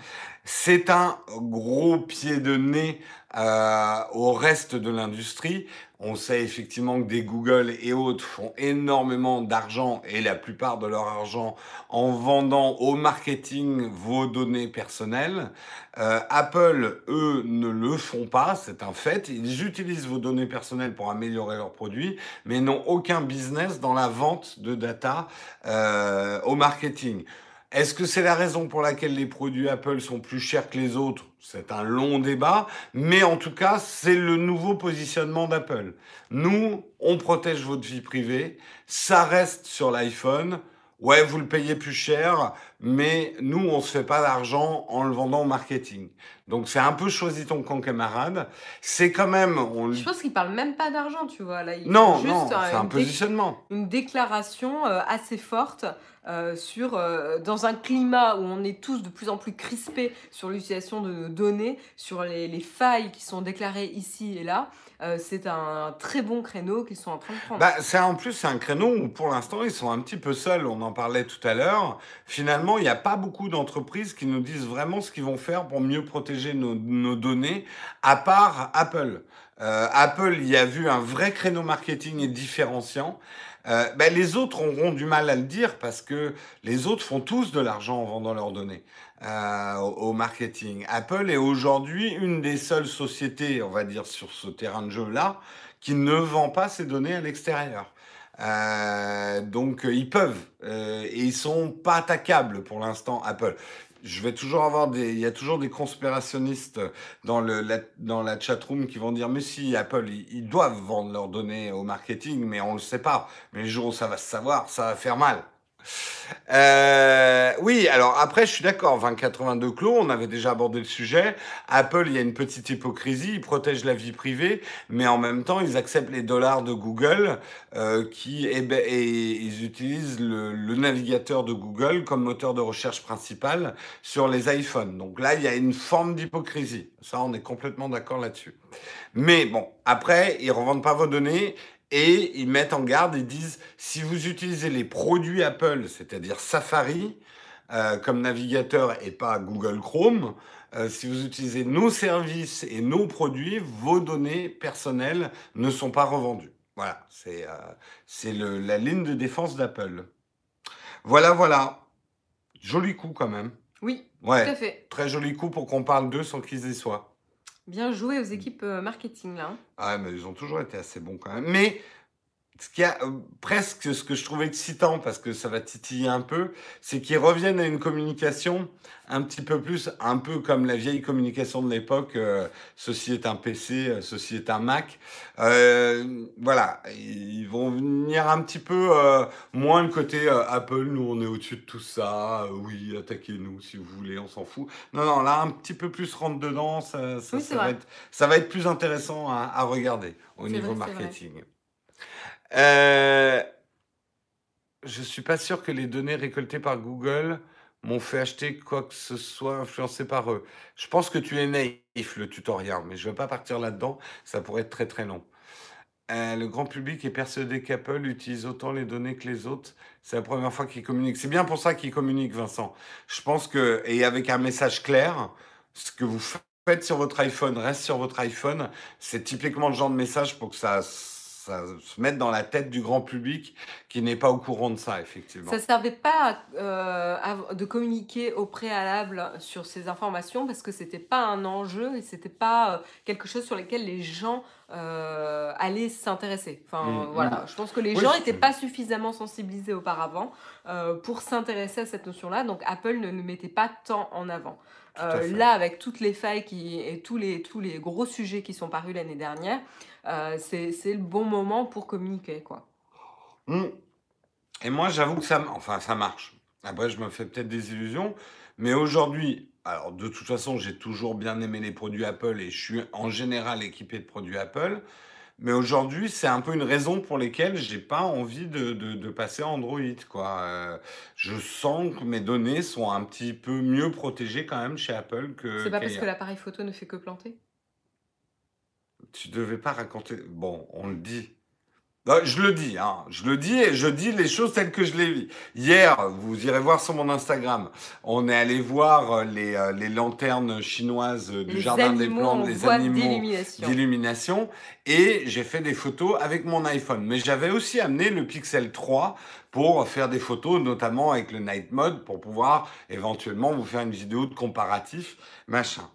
A: C'est un gros pied de nez euh, au reste de l'industrie. On sait effectivement que des Google et autres font énormément d'argent et la plupart de leur argent en vendant au marketing vos données personnelles. Euh, Apple, eux, ne le font pas, c'est un fait. Ils utilisent vos données personnelles pour améliorer leurs produits, mais n'ont aucun business dans la vente de data euh, au marketing. Est-ce que c'est la raison pour laquelle les produits Apple sont plus chers que les autres? C'est un long débat, mais en tout cas, c'est le nouveau positionnement d'Apple. Nous, on protège votre vie privée, ça reste sur l'iPhone. Ouais, vous le payez plus cher, mais nous, on se fait pas d'argent en le vendant au marketing. Donc, c'est un peu choisi ton camp camarade. C'est quand même, on...
B: Je pense qu'ils parlent même pas d'argent, tu vois. Là,
A: non, non,
B: juste euh,
A: c'est un
B: dé-
A: positionnement.
B: une déclaration euh, assez forte euh, sur euh, dans un climat où on est tous de plus en plus crispés sur l'utilisation de nos données, sur les, les failles qui sont déclarées ici et là. Euh, c'est un très bon créneau qu'ils sont en train de prendre.
A: Bah, en plus c'est un créneau où pour l'instant ils sont un petit peu seuls. On en parlait tout à l'heure. Finalement, il n'y a pas beaucoup d'entreprises qui nous disent vraiment ce qu'ils vont faire pour mieux protéger nos, données, à part Apple. Euh, Apple y a vu un vrai créneau marketing et différenciant. Euh, ben, les autres auront du mal à le dire parce que les autres font tous de l'argent en vendant leurs données euh, au, marketing. Apple est aujourd'hui une des seules sociétés, on va dire, sur ce terrain de jeu-là, qui ne vend pas ses données à l'extérieur. Euh, donc euh, ils peuvent et ils sont pas attaquables pour l'instant Apple. Je vais toujours avoir des, il y a toujours des conspirationnistes dans le la, dans la chatroom qui vont dire mais si Apple ils, ils doivent vendre leurs données au marketing mais on le sait pas. Mais le jour où ça va se savoir, ça va faire mal. Euh, oui, alors après, je suis d'accord, 2082 clos, on avait déjà abordé le sujet. Apple, il y a une petite hypocrisie, ils protègent la vie privée, mais en même temps, ils acceptent les dollars de Google, euh, qui, et, ben, et ils utilisent le, le navigateur de Google comme moteur de recherche principal sur les iPhones. Donc là, il y a une forme d'hypocrisie. Ça, on est complètement d'accord là-dessus. Mais bon, après, ils revendent pas vos données et ils mettent en garde et disent si vous utilisez les produits Apple, c'est-à-dire Safari, euh, comme navigateur et pas Google Chrome, euh, si vous utilisez nos services et nos produits, vos données personnelles ne sont pas revendues. Voilà, c'est euh, la ligne de défense d'Apple. Voilà, voilà. Joli coup quand même.
B: Oui, tout à fait.
A: très joli coup pour qu'on parle d'eux sans qu'ils y soient.
B: Bien joué aux équipes euh, marketing là. hein.
A: Ah, mais ils ont toujours été assez bons quand même. Mais ce qui a euh, presque ce que je trouvais excitant, parce que ça va titiller un peu, c'est qu'ils reviennent à une communication un petit peu plus, un peu comme la vieille communication de l'époque. euh, ceci est un PC, euh, ceci est un Mac. Euh, voilà, ils vont venir un petit peu euh, moins le côté euh, Apple, nous on est au-dessus de tout ça. oui, attaquez-nous si vous voulez, on s'en fout. Non, non, là un petit peu plus rentre dedans, ça, ça,
B: Oui, c'est
A: ça va être ça va être plus intéressant à, à regarder au niveau
B: vrai.
A: marketing. Euh, je suis pas sûr que les données récoltées par Google m'ont fait acheter quoi que ce soit influencé par eux. Je pense que tu es naïf, le tutoriel, mais je ne vais pas partir là-dedans, ça pourrait être très très long. Euh, le grand public est persuadé qu'Apple utilise autant les données que les autres. C'est la première fois qu'ils communiquent. C'est bien pour ça qu'ils communiquent, Vincent. Je pense que, et avec un message clair, ce que vous faites sur votre iPhone reste sur votre iPhone. C'est typiquement le genre de message pour que ça, ça se mette dans la tête du grand public qui n'est pas au courant de ça, effectivement.
B: Ça ne servait pas euh, de communiquer au préalable sur ces informations parce que c'était pas un enjeu et c'était pas euh, quelque chose sur lequel les gens euh, allaient s'intéresser. Enfin,
A: Mm, mm.
B: voilà, je pense que les
A: Oui,
B: gens n'étaient pas suffisamment sensibilisés auparavant euh, pour s'intéresser à cette notion-là, donc Apple ne mettait pas tant en avant. Euh, là, avec toutes les failles qui, et tous les, tous les gros sujets qui sont parus l'année dernière, euh, c'est le bon moment pour communiquer, quoi.
A: Hmm. Et moi, j'avoue que ça, enfin, ça marche. Après, je me fais peut-être des illusions, mais aujourd'hui, alors de toute façon, j'ai toujours bien aimé les produits Apple et je suis en général équipé de produits Apple. Mais aujourd'hui, c'est un peu une raison pour laquelle j'ai pas envie de, de- de passer Android, quoi. Euh, je sens que mes données sont un petit peu mieux protégées quand même chez Apple que
B: C'est pas parce que l'appareil photo ne fait que planter?
A: Tu devais pas raconter. Bon, on le dit. Non, je le dis, hein. Je le dis et je dis les choses telles que je les vis. Hier, vous irez voir sur mon Instagram, on est allé voir euh, les, euh, les lanternes chinoises du
B: Les
A: jardin des plantes, les animaux
B: d'illumination.
A: d'illumination et j'ai fait des photos avec mon iPhone. Mais j'avais aussi amené le Pixel 3 pour faire des photos, notamment avec le Night Mode, pour pouvoir éventuellement vous faire une vidéo de comparatif, machin.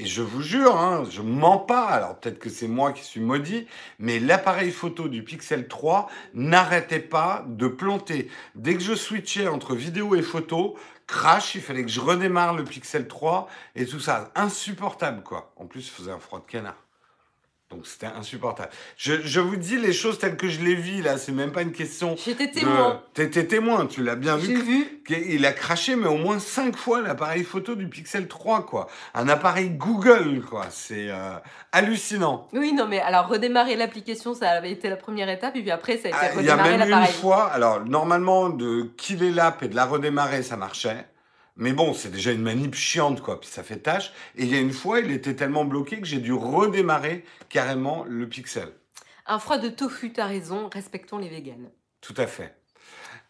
A: Et je vous jure, hein, je mens pas, alors peut-être que c'est moi qui suis maudit, mais l'appareil photo du Pixel 3 n'arrêtait pas de planter. Dès que je switchais entre vidéo et photo, crash, il fallait que je redémarre le Pixel 3 et tout ça. Insupportable, quoi. En plus, il faisait un froid de canard. Donc c'était insupportable. Je, je vous dis les choses telles que je les vis, là, c'est même pas une question.
B: J'étais
A: de-
B: témoin.
A: T'étais témoin, tu l'as bien
B: J'ai
A: vu.
B: vu.
A: Il a craché, mais au moins 5 fois l'appareil photo du Pixel 3, quoi. Un appareil Google, quoi. C'est euh, hallucinant.
B: Oui, non, mais alors redémarrer l'application, ça avait été la première étape, et puis après, ça a été
A: Ah, Il y a
B: redémarrer
A: même une
B: l'appareil.
A: fois, alors normalement, de killer l'app et de la redémarrer, ça marchait. Mais bon, c'est déjà une manip chiante, quoi, puis ça fait tâche. Et il y a une fois, il était tellement bloqué que j'ai dû redémarrer carrément le Pixel.
B: Un froid de tofu, t'as raison, respectons les véganes.
A: Tout à fait.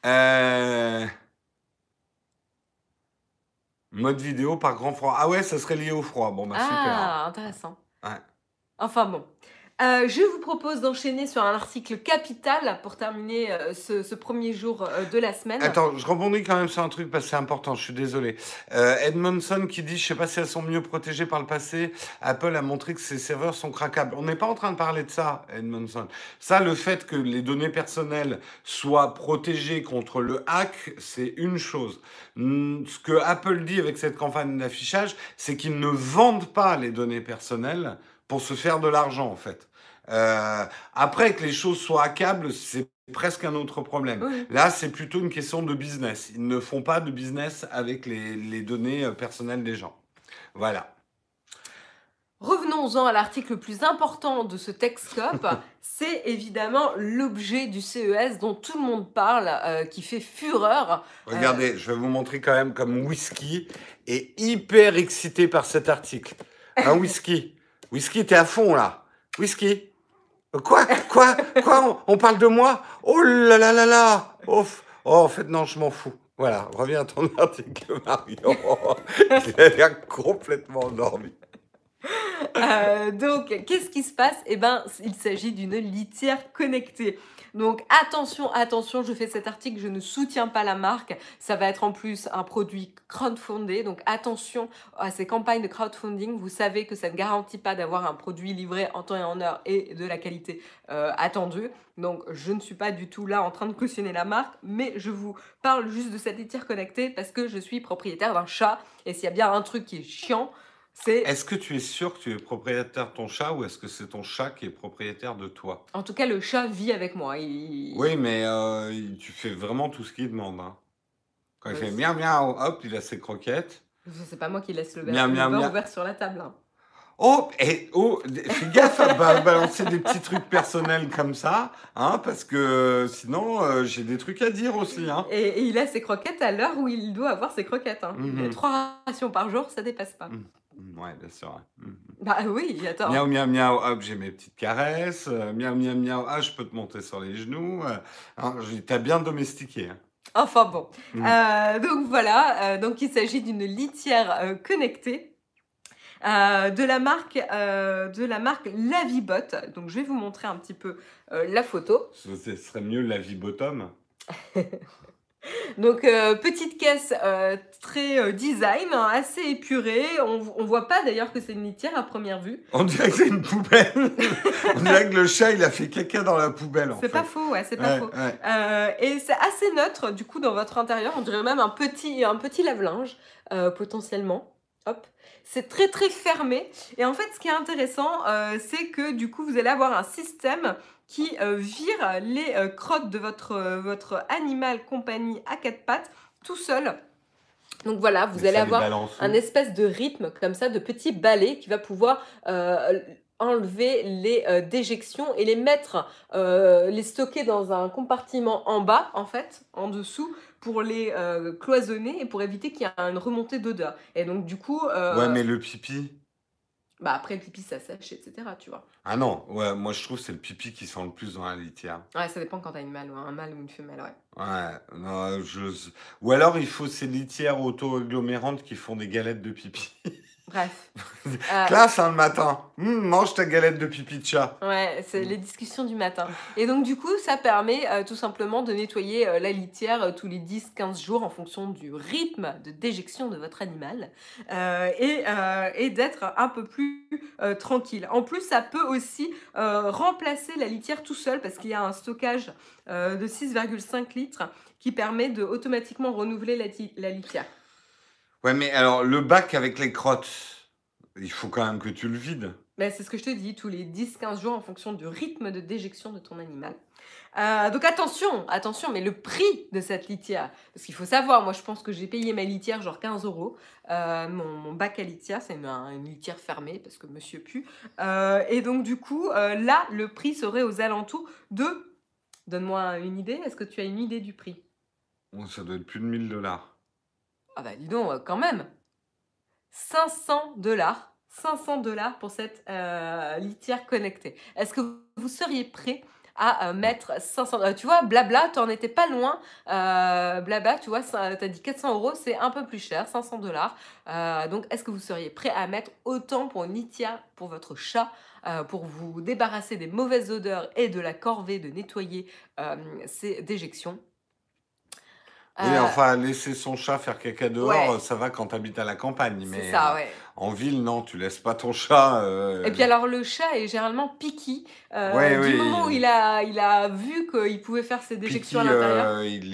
A: Euh, Mode vidéo par grand froid. Ah ouais, ça serait lié au froid. Bon, bah super.
B: Ah, intéressant.
A: Ouais.
B: Enfin bon. Euh, je vous propose d'enchaîner sur un article capital pour terminer euh, ce, premier jour euh, de la semaine.
A: Attends, je rebondis quand même sur un truc parce que c'est important, je suis désolé. Edmondson qui dit, je sais pas si elles sont mieux protégées par le passé, Apple a montré que ses serveurs sont craquables. On n'est pas en train de parler de ça, Edmondson. Ça, le fait que les données personnelles soient protégées contre le hack, c'est une chose. Ce que Apple dit avec cette campagne d'affichage, c'est qu'ils ne vendent pas les données personnelles pour se faire de l'argent, en fait. Euh, après que les choses soient hackables, c'est presque un autre problème.
B: Oui.
A: Là, c'est plutôt une question de business. Ils ne font pas de business avec les, les données euh, personnelles des gens. Voilà.
B: Revenons-en à l'article le plus important de ce Techscope. C'est évidemment l'objet du CES dont tout le monde parle, euh, qui fait fureur.
A: Regardez, je vais vous montrer quand même comme Whisky est hyper excité par cet article. Un whisky. Whisky, t'es à fond là. Whisky. Euh, Quoi Quoi Quoi on, parle de moi? Oh là là là là oh, oh, en fait, non, je m'en fous. Voilà, reviens à ton article, Marion. Il a l'air complètement endormi.
B: Euh, donc, qu'est-ce qui se passe? Eh ben, il s'agit d'une litière connectée. Donc, attention, attention, je fais cet article, je ne soutiens pas la marque. Ça va être en plus un produit crowdfundé. Donc, attention à ces campagnes de crowdfunding. Vous savez que ça ne garantit pas d'avoir un produit livré en temps et en heure et de la qualité euh, attendue. Donc, je ne suis pas du tout là en train de cautionner la marque, mais je vous parle juste de cette litière connectée parce que je suis propriétaire d'un chat. Et s'il y a bien un truc qui est chiant, c'est
A: Est-ce que tu es sûr que tu es propriétaire de ton chat ou est-ce que c'est ton chat qui est propriétaire de toi?
B: En tout cas, le chat vit avec moi. Il...
A: Oui, mais euh, tu fais vraiment tout ce qu'il demande. hein. Quand il
B: Ouais,
A: fait miaou miaou, hop, il a ses croquettes.
B: C'est pas moi qui laisse le
A: Miam,
B: verre
A: miam, miam.
B: ouvert sur la table. hein.
A: Oh, et oh, fais gaffe à ba- balancer des petits trucs personnels comme ça, hein, parce que sinon euh, j'ai des trucs à dire aussi. Hein.
B: Et, et il a ses croquettes à l'heure où il doit avoir ses croquettes. Hein.
A: Mhm.
B: A Trois rations par jour, ça dépasse pas.
A: Mm, Ouais, bien sûr. ouais. Mm.
B: Bah oui, attends.
A: Miaou, miaou, miaou, hop, j'ai mes petites caresses. euh, miaou, miaou, miaou, ah, je peux te monter sur les genoux. euh, hein, je- T'as bien domestiqué. hein.
B: Enfin bon. Euh, donc voilà, euh, donc il s'agit d'une litière euh, connectée. euh, de la marque, euh, de la marque Lavibot. Donc, je vais vous montrer un petit peu euh, la photo.
A: Ce ce serait mieux la vie bottom.
B: Donc, euh, petite caisse euh, très euh, design, hein, assez épurée. On, on voit pas d'ailleurs que c'est une litière à première vue.
A: On dirait que c'est une poubelle. On dirait que le chat, il a fait caca dans la poubelle.
B: C'est pas faux, ouais, c'est pas
A: Ouais,
B: faux.
A: ouais.
B: Et c'est assez neutre, du coup, dans votre intérieur. On dirait même un petit, un petit lave-linge, potentiellement. Hop. C'est très, très fermé. Et en fait, ce qui est intéressant, c'est que, du coup, vous allez avoir un système qui euh, vire les euh, crottes de votre, euh, votre animal compagnie à quatre pattes tout seul. Donc voilà, vous
A: Mais
B: allez avoir un espèce de rythme comme ça, de petits balais qui va pouvoir euh, enlever les euh, déjections et les mettre, euh, les stocker dans un compartiment en bas, en fait, en dessous, pour les cloisonner et pour éviter qu'il y ait une remontée d'odeur. Et donc, du coup,
A: Ouais, mais le pipi.
B: Bah, après le pipi, ça sèche, etc. Tu vois.
A: Ah non, ouais, moi je trouve que c'est le pipi qui sent le plus dans la litière.
B: Ouais, ça dépend quand t'as une mâle ou un mâle ou une femelle, ouais.
A: Ouais, non, je... Ou alors il faut ces litières auto-agglomérantes qui font des galettes de pipi.
B: Bref. Euh,
A: Classe, hein, le matin. Hum, mange ta galette de pipi de chat.
B: Ouais, c'est les discussions du matin. Et donc, du coup, ça permet euh, tout simplement de nettoyer euh, la litière tous les 10-15 jours en fonction du rythme de déjection de votre animal et, et d'être un peu plus tranquille. En plus, ça peut aussi remplacer la litière tout seul parce qu'il y a un stockage de 6,5 litres qui permet de automatiquement renouveler la litière.
A: Ouais, mais alors le bac avec les crottes, il faut quand même que tu le vides.
B: Ben, c'est ce que je te dis, tous les 10-15 jours en fonction du rythme de déjection de ton animal. Euh, donc attention, attention, mais le prix de cette litière, parce qu'il faut savoir, moi je pense que j'ai payé ma litière genre 15 euros, Euh, mon, mon bac à litière, c'est une, un- une litière fermée parce que monsieur pue. Euh, et donc du coup, là, le prix serait aux alentours de... Donne-moi une idée, est-ce que tu as une idée du prix?
A: Bon, ça doit être plus de 1000 dollars.
B: Ah bah dis donc, euh, quand même 500 dollars 500 dollars pour cette euh, litière connectée. Est-ce que vous seriez prêt à euh, mettre 500 euh, Tu vois, Blabla, tu étais pas loin. Blabla, tu vois, tu as dit 400 euros, c'est un peu plus cher, 500 dollars. Donc, est-ce que vous seriez prêt à mettre autant pour une litière pour votre chat pour vous débarrasser des mauvaises odeurs et de la corvée de nettoyer ces déjections?
A: Oui,
B: Euh,
A: enfin, laisser son chat faire caca dehors,
B: ouais.
A: ça va quand t'habites à la campagne. Mais
B: ça,
A: euh, en ville, non, tu laisses pas ton chat. euh,
B: Et puis alors le chat est généralement picky. euh,
A: Ouais,
B: du
A: oui.
B: moment où il a, il a vu qu'il pouvait faire ses
A: Picky,
B: déjections à l'intérieur.
A: euh, il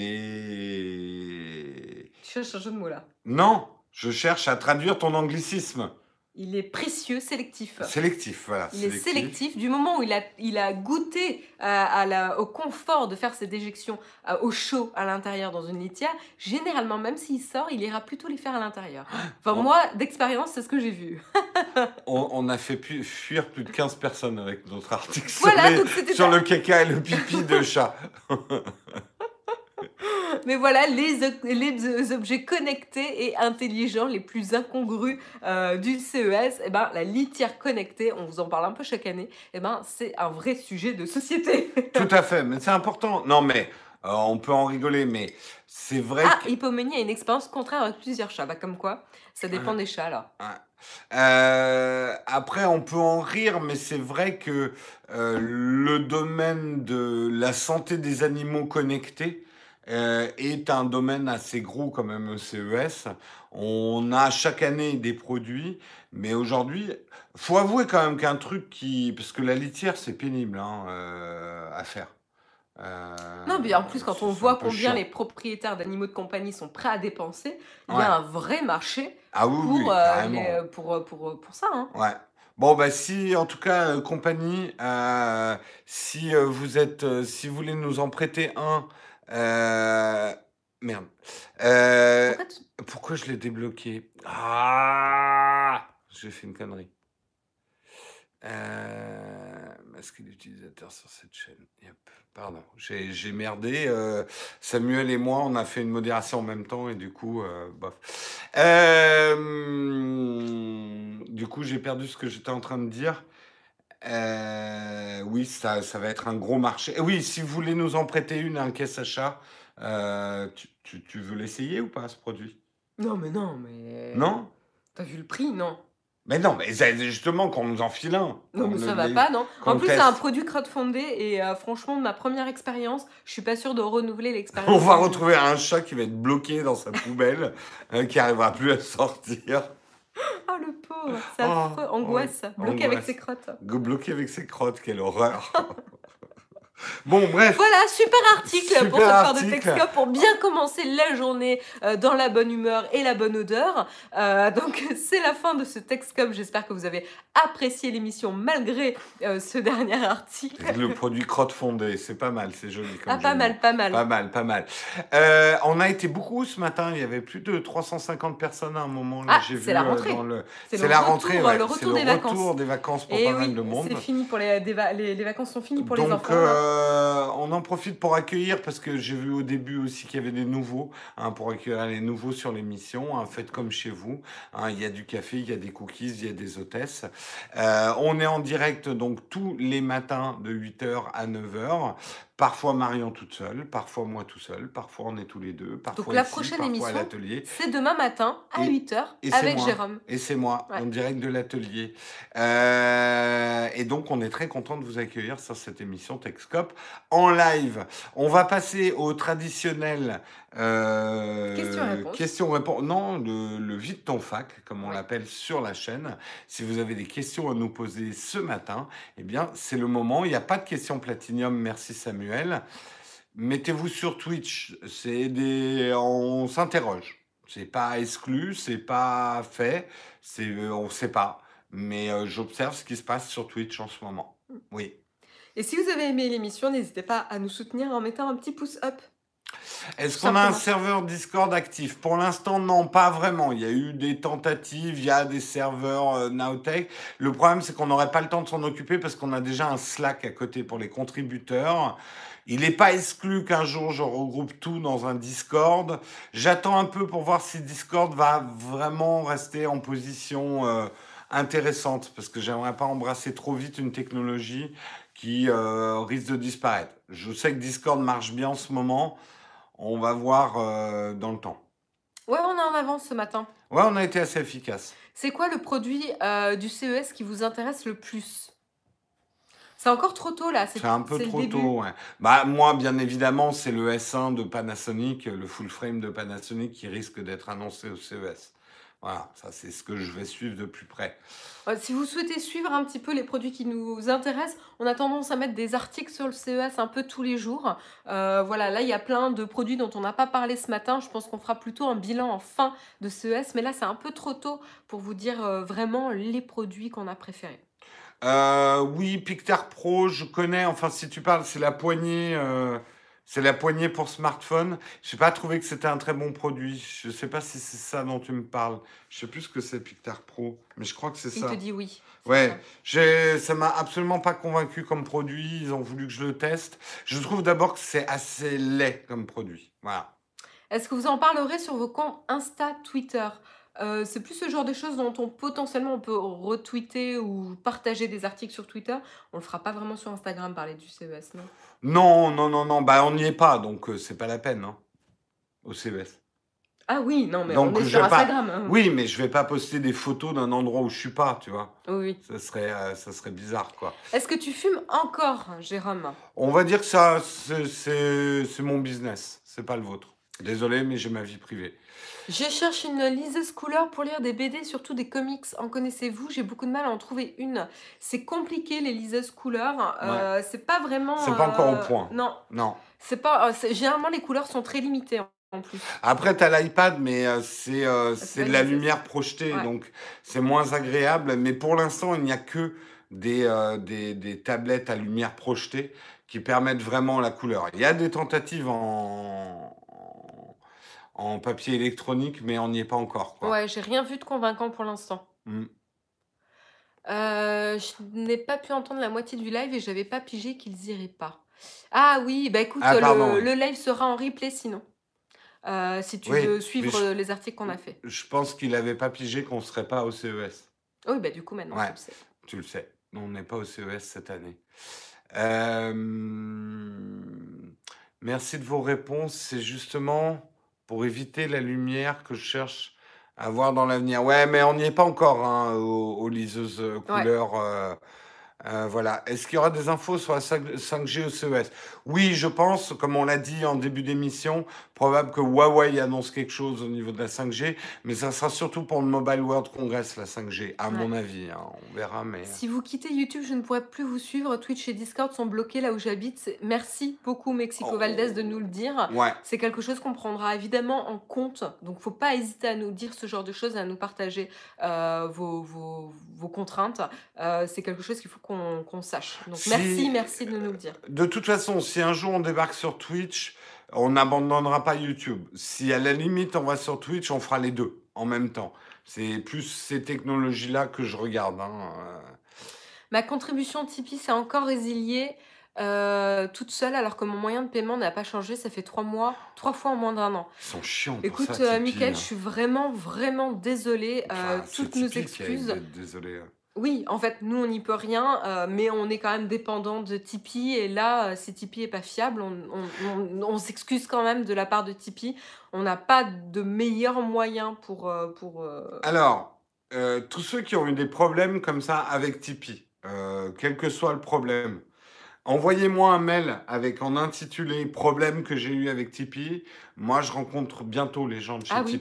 A: est.
B: Tu cherches un jeu de mots là.
A: Non, je cherche à traduire ton anglicisme.
B: Il est précieux, sélectif.
A: Sélectif, voilà.
B: Il est sélectif. Du moment où il a, il a goûté à, à la, au confort de faire ses déjections à- au chaud à l'intérieur dans une litière, généralement, même s'il sort, il ira plutôt les faire à l'intérieur. Enfin, moi, d'expérience, c'est ce que j'ai vu.
A: On, on a fait pu- fuir plus de 15 personnes avec notre article sur, les- sur le caca et le pipi de chat.
B: Mais voilà, les, objets connectés et intelligents les plus incongrus euh, du CES, eh ben, la litière connectée, on vous en parle un peu chaque année, eh ben, c'est un vrai sujet de société.
A: Tout à fait, mais c'est important. Non, mais euh, on peut en rigoler, mais c'est vrai
B: ah,
A: que.
B: Hippomanie a une expérience contraire avec plusieurs chats. Bah, comme quoi, ça dépend
A: Ouais.
B: des chats, là.
A: Euh, après, on peut en rire, mais c'est vrai que euh, le domaine de la santé des animaux connectés euh, est un domaine assez gros quand même au CES. On a chaque année des produits, mais aujourd'hui, faut avouer quand même qu'un truc qui... Parce que la litière, c'est pénible hein, euh, à faire. Euh,
B: Non, mais en plus, quand on voit combien
A: chiant.
B: les propriétaires d'animaux de compagnie sont prêts à dépenser, il y a un vrai marché
A: Ah oui,
B: pour,
A: oui, carrément.
B: les- pour, pour, pour ça. Hein.
A: Ouais. Bon, bah, si, en tout cas, euh, compagnie, euh, si vous êtes, si vous voulez nous en prêter un, euh, merde. Euh,
B: Pourquoi tu-
A: pourquoi je l'ai débloqué? Ah! J'ai fait une connerie. Euh, masquer l'utilisateur sur cette chaîne? Yep. Pardon, j'ai j'ai merdé. euh, Samuel et moi, on a fait une modération en même temps et du coup, euh, bof. Du coup, j'ai perdu ce que j'étais en train de dire. Euh, oui, ça, ça va être un gros marché. Et oui, si vous voulez nous en prêter une, un caisse achat, euh, tu, tu, tu veux l'essayer ou pas ce produit?
B: Non, mais non, mais.
A: Non?
B: T'as vu le prix Non?
A: Mais non, mais c'est justement qu'on nous enfile un.
B: Non, mais ça va pas, non? En plus, c'est un produit crowdfundé et euh, franchement, de ma première expérience, je suis pas sûre de renouveler l'expérience.
A: On va retrouver un chat qui va être bloqué dans sa poubelle, euh, qui arrivera plus à sortir,
B: Oh le pauvre, c'est
A: Oh,
B: affreux, angoisse, bloqué avec ses crottes.
A: Go- bloqué avec ses crottes, quelle horreur. bon, bref.
B: Voilà, super article
A: Super
B: pour cette part de. Texcop pour bien commencer la journée euh, dans la bonne humeur et la bonne odeur. Euh, donc c'est la fin de ce Texcop. J'espère que vous avez apprécié l'émission malgré euh, ce dernier article.
A: Le produit crotte fondée, c'est pas mal, c'est joli. Comme
B: Ah pas mal, pas mal.
A: Pas mal, pas mal. On a été beaucoup ce matin, il y avait plus de 350 personnes à un moment. Là,
B: Ah,
A: j'ai
B: c'est
A: vu,
B: la rentrée.
A: dans le-
B: C'est
A: la
B: retour,
A: rentrée, ouais.
B: le retour des vacances.
A: retour des vacances pour
B: Et
A: pas mal
B: oui,
A: de monde.
B: c'est fini pour les, les, les vacances sont finies pour les enfants. là.
A: Euh, on en profite pour accueillir, parce que j'ai vu au début aussi qu'il y avait des nouveaux, hein, pour accueillir les nouveaux sur l'émission. hein, faites comme chez vous. hein, Il y a du café, il y a des cookies, il y a des hôtesses. Euh, on est en direct donc tous les matins de 8h à 9h. Parfois Marion toute seule, parfois moi tout seul, parfois on est tous les deux, parfois
B: la
A: ici,
B: prochaine
A: parfois
B: émission,
A: à l'atelier.
B: C'est demain matin à
A: Et-
B: 8h
A: et c'est
B: avec
A: moi.
B: Jérôme.
A: Et c'est moi,
B: Ouais.
A: en direct de l'atelier. Euh, et donc, on est très content de vous accueillir sur cette émission Texcop en live. On va passer au traditionnel euh,
B: Question-réponse.
A: question-réponse. Non, le, le vide ton fac, comme on
B: Ouais.
A: l'appelle sur la chaîne. Si vous avez des questions à nous poser ce matin, eh bien, c'est le moment. Il n'y a pas de questions platinium. Merci Samuel. Mettez-vous sur Twitch. C'est des, on s'interroge. C'est pas exclu, c'est pas fait, c'est, euh, on sait pas. Mais euh, j'observe ce qui se passe sur Twitch en ce moment. Oui.
B: Et si vous avez aimé l'émission, n'hésitez pas à nous soutenir en mettant un petit pouce up.
A: Est-ce qu'on a un serveur Discord actif? Pour l'instant, non, pas vraiment. Il y a eu des tentatives, il y a des serveurs euh, Nowtech. Le problème, c'est qu'on n'aurait pas le temps de s'en occuper parce qu'on a déjà un Slack à côté pour les contributeurs. Il n'est pas exclu qu'un jour je regroupe tout dans un Discord. J'attends un peu pour voir si Discord va vraiment rester en position euh, intéressante parce que j'aimerais pas embrasser trop vite une technologie qui euh, risque de disparaître. Je sais que Discord marche bien en ce moment. On va voir euh, dans le temps.
B: Ouais, on est en avance ce matin.
A: Ouais, on a été assez efficace.
B: C'est quoi le produit euh, du CES qui vous intéresse le plus? C'est encore trop tôt là.
A: C'est un peu trop tôt. Ouais. Bah, moi, bien évidemment, c'est le S1 de Panasonic, le full frame de Panasonic qui risque d'être annoncé au CES. Voilà, ça c'est ce que je vais suivre de plus près.
B: Ouais, si vous souhaitez suivre un petit peu les produits qui nous intéressent, on a tendance à mettre des articles sur le CES un peu tous les jours. Euh, voilà, là il y a plein de produits dont on n'a pas parlé ce matin. Je pense qu'on fera plutôt un bilan en fin de CES, mais là c'est un peu trop tôt pour vous dire euh, vraiment les produits qu'on a préférés.
A: Euh, oui, Pictar Pro, je connais. Enfin, si tu parles, c'est la poignée. C'est la poignée pour smartphone. Je n'ai pas trouvé que c'était un très bon produit. Je ne sais pas si c'est ça dont tu me parles. Je sais plus ce que c'est Pictar Pro, mais je crois que c'est
B: Il
A: ça.
B: te dit oui.
A: Ouais,
B: ça
A: m'a absolument pas convaincu comme produit. Ils ont voulu que je le teste. Je trouve d'abord que c'est assez laid comme produit. Voilà.
B: Est-ce que vous en parlerez sur vos comptes Insta, Twitter? Euh, c'est plus ce genre de choses dont on potentiellement on peut retweeter ou partager des articles sur Twitter. On le fera pas vraiment sur Instagram parler du CES, non?
A: Non, non, non, non. Bah, on n'y est pas, donc euh, c'est pas la peine. Hein, au CES.
B: Ah oui, non, mais
A: Donc,
B: on est
A: je
B: sur
A: vais pas-
B: Instagram. hein.
A: Oui, mais je vais pas poster des photos d'un endroit où je suis pas, tu vois.
B: Oui.
A: Ça serait, euh, ça serait bizarre, quoi.
B: Est-ce que tu fumes encore, Jérôme?
A: On va dire que ça, c'est mon business. C'est pas le vôtre. Désolé, mais j'ai ma vie privée.
B: Je cherche une liseuse couleur pour lire des BD, surtout des comics. En connaissez-vous? J'ai beaucoup de mal à en trouver une. C'est compliqué les liseuses couleurs. Euh, c'est pas vraiment.
A: C'est pas encore au
B: euh,
A: point.
B: Non,
A: Non.
B: c'est pas. euh, généralement les couleurs sont très limitées en- plus.
A: Après, tu as l'iPad, mais euh, c'est, de la lumière projetée,
B: Ouais.
A: donc c'est moins agréable. Mais pour l'instant, il n'y a que des, des, des tablettes à lumière projetée qui permettent vraiment la couleur. Il y a des tentatives en, en papier électronique, mais on n'y est pas encore. Quoi.
B: Ouais, j'ai rien vu de convaincant pour l'instant.
A: Mm.
B: Euh, je n'ai pas pu entendre la moitié du live et j'avais pas pigé qu'ils iraient pas. Ah oui, bah écoute,
A: Ah,
B: le-
A: pardon,
B: le,
A: oui.
B: live sera en replay sinon. Euh, si tu
A: Oui,
B: veux suivre
A: je-
B: les articles qu'on a fait.
A: Je pense qu'il n'avait pas pigé qu'on ne serait pas au CES.
B: Oui, bah du coup maintenant
A: Ouais.
B: tu le sais.
A: Tu le sais, on n'est pas au CES cette année. Euh, Merci de vos réponses. C'est justement pour éviter la lumière que je cherche À voir dans l'avenir. Ouais, mais on n'y est pas encore, hein, aux, aux liseuses euh,
B: Ouais.
A: couleurs. euh, euh, voilà. Est-ce qu'il y aura des infos sur la 5- 5G au CES? Oui, je pense, comme on l'a dit en début d'émission, probable que Huawei annonce quelque chose au niveau de la 5G, mais ça sera surtout pour le Mobile World Congress, la 5G, à
B: Ouais.
A: mon avis. hein. On verra, mais...
B: Si vous quittez YouTube, je ne pourrai plus vous suivre. Twitch et Discord sont bloqués là où j'habite. Merci beaucoup Mexico Valdez de nous le dire.
A: Ouais.
B: C'est quelque chose qu'on prendra évidemment en compte. Donc, faut pas hésiter à nous dire ce genre de choses, à nous partager euh, vos, vos, vos contraintes. Euh, c'est quelque chose qu'il faut qu'on sache. Donc,
A: Si-
B: merci, merci de nous le dire.
A: De toute façon, si un jour on débarque sur Twitch, on n'abandonnera pas YouTube. Si à la limite on va sur Twitch, on fera les deux en même temps. C'est plus ces technologies-là que je regarde. hein.
B: Ma contribution Tipeee s'est encore résiliée euh, toute seule alors que mon moyen de paiement n'a pas changé. Ça fait trois mois, trois fois en moins d'un an.
A: Ils sont chiants pour
B: Écoute,
A: ça,
B: euh,
A: Tipeee,
B: Mickaël,
A: hein.
B: je suis vraiment, vraiment désolée. Euh,
A: Enfin,
B: toutes nos excuses.
A: Désolé.
B: Oui, en fait, nous, on n'y peut rien, euh, mais on est quand même dépendant de Tipeee. Et là, euh, si Tipeee est pas fiable, on, on- on- on s'excuse quand même de la part de Tipeee. On n'a pas de meilleurs moyens pour... euh, pour euh,
A: Alors, tous ceux qui ont eu des problèmes comme ça avec Tipeee, quel que soit le problème, envoyez-moi un mail avec en intitulé Problème que j'ai eu avec Tipeee. Moi, je rencontre bientôt les gens de chez
B: Ah oui.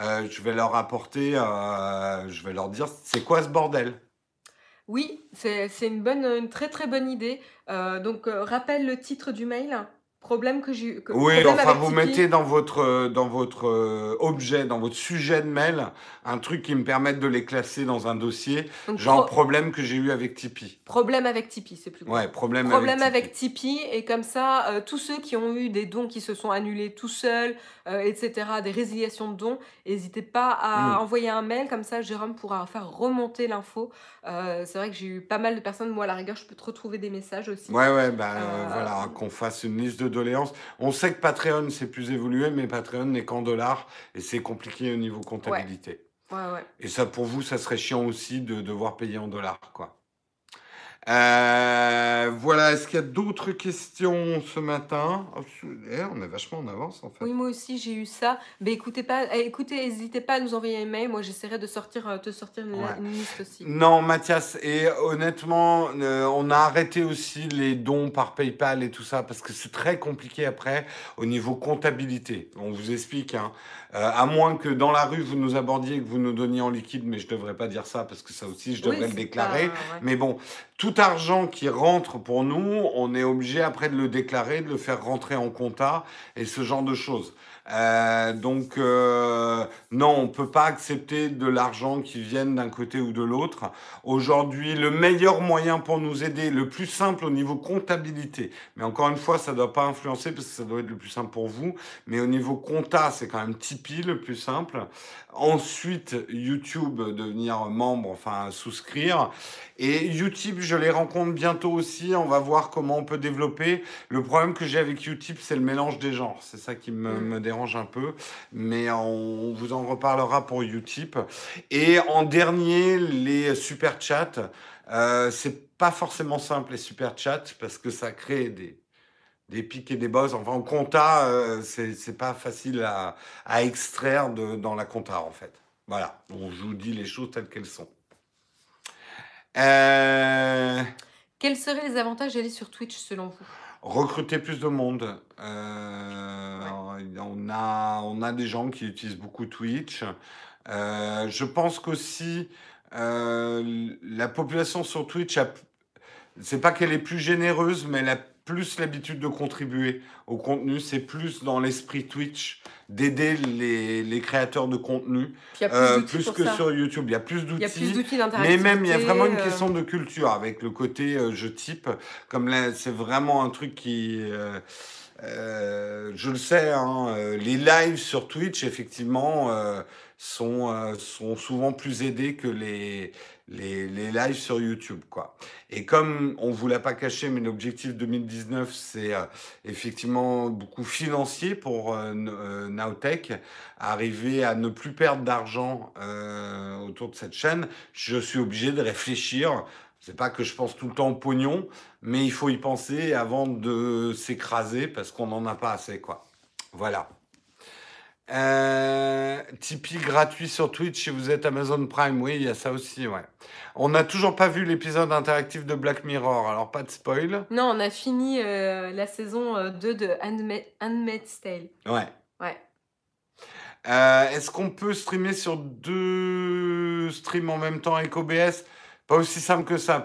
A: Euh, je vais leur apporter, euh, je vais leur dire, c'est quoi ce bordel?
B: Oui, c'est une une très très bonne idée. Euh, donc, rappelle le titre du mail. Problème que j'ai eu.
A: Oui, enfin, vous
B: Tipeee.
A: mettez dans votre, euh, dans votre euh, objet, dans votre sujet de mail, un truc qui me permette de les classer dans un dossier,
B: Donc,
A: genre
B: pro-
A: problème que j'ai eu avec Tipeee.
B: problème avec Tipeee, c'est plus cool.
A: Ouais, problème,
B: Problème
A: avec
B: avec Tipeee, et comme ça, euh, tous ceux qui ont eu des dons qui se sont annulés tout seuls, euh, etc., des résiliations de dons, n'hésitez pas à
A: Mm.
B: envoyer un mail, comme ça Jérôme pourra faire remonter l'info. Euh, c'est vrai que j'ai eu pas mal de personnes, moi à la rigueur, je peux te retrouver des messages aussi.
A: Ouais, ouais, bah voilà, qu'on fasse une liste de doléances. On sait que Patreon, c'est plus évolué, mais Patreon n'est qu'en dollars et c'est compliqué au niveau comptabilité.
B: Ouais, ouais.
A: Et ça, pour vous, ça serait chiant aussi de devoir payer en dollars, quoi. Euh, voilà, est-ce qu'il y a d'autres questions ce matin? Oh, eh, On est vachement en avance, en fait.
B: Oui, moi aussi j'ai eu ça. Mais écoutez pas, eh, écoutez, n'hésitez pas à nous envoyer un mail. Moi, j'essaierai de sortir, euh, te sortir une,
A: Ouais.
B: une liste aussi.
A: Non, Mathias, et honnêtement, euh, on a arrêté aussi les dons par PayPal et tout ça parce que c'est très compliqué après au niveau comptabilité. On vous explique, hein. Euh, à moins que dans la rue vous nous abordiez et que vous nous donniez en liquide, mais je devrais pas dire ça parce que ça aussi je
B: Oui,
A: devrais le déclarer.
B: pas- ouais.
A: Mais bon, tout argent qui rentre pour nous, on est obligé après de le déclarer, de le faire rentrer en compta et ce genre de choses. Euh, donc euh, non, on peut pas accepter de l'argent qui vienne d'un côté ou de l'autre. Aujourd'hui, le meilleur moyen pour nous aider, le plus simple au niveau comptabilité, mais encore une fois, ça doit pas influencer parce que ça doit être le plus simple pour vous, mais au niveau compta, c'est quand même Tipeee le plus simple. Ensuite, YouTube, devenir membre, enfin souscrire. Et Utip, je les rencontre bientôt aussi. On va voir comment on peut développer. Le problème que j'ai avec Utip, c'est le mélange des genres. C'est ça qui me,
B: Mm.
A: me dérange un peu. Mais on vous en reparlera pour Utip. Et en dernier, les super chats. Euh, c'est pas forcément simple les super chats parce que ça crée des des pics et des bosses. Enfin, en compta, euh, c'est pas facile à, à extraire de, dans la compta, en fait. Voilà, Bon, je vous dis les choses telles qu'elles sont. Euh,
B: Quels seraient les avantages d'aller sur Twitch selon vous?
A: Recruter plus de monde. Euh, on, a, on a des gens qui utilisent beaucoup Twitch. Euh, je pense qu'aussi, la population sur Twitch, a- c'est pas qu'elle est plus généreuse, mais elle a plus l'habitude de contribuer au contenu. C'est plus dans l'esprit Twitch d'aider les, les créateurs de contenu,
B: plus
A: euh, plus que
B: ça.
A: sur YouTube. Il y a plus
B: Il y a plus
A: d'outils. Mais même, il y a vraiment une
B: euh,
A: question de culture avec le côté euh, je type. Comme là, c'est vraiment un truc qui. euh, euh, je le sais, hein, euh, les lives sur Twitch, effectivement, euh, sont, euh, sont souvent plus aidés que les, les, les lives sur YouTube, quoi. Et comme on vous l'a pas caché, mais l'objectif 2019, c'est euh, effectivement beaucoup financier pour euh, euh, Nowtech, arriver à ne plus perdre d'argent euh, autour de cette chaîne, je suis obligé de réfléchir. C'est pas que je pense tout le temps au pognon, mais il faut y penser avant de s'écraser parce qu'on n'en a pas assez, quoi. Voilà. Euh, Tipeee gratuit sur Twitch si vous êtes Amazon Prime. Oui, il y a ça aussi, ouais. On n'a toujours pas vu l'épisode interactif de Black Mirror, alors pas de spoil.
B: Non, on a fini euh, la saison euh, 2 de Handma- Handmaid's Tale.
A: Ouais.
B: Ouais.
A: Euh, Est-ce qu'on peut streamer sur deux streams en même temps avec OBS Pas aussi simple que ça.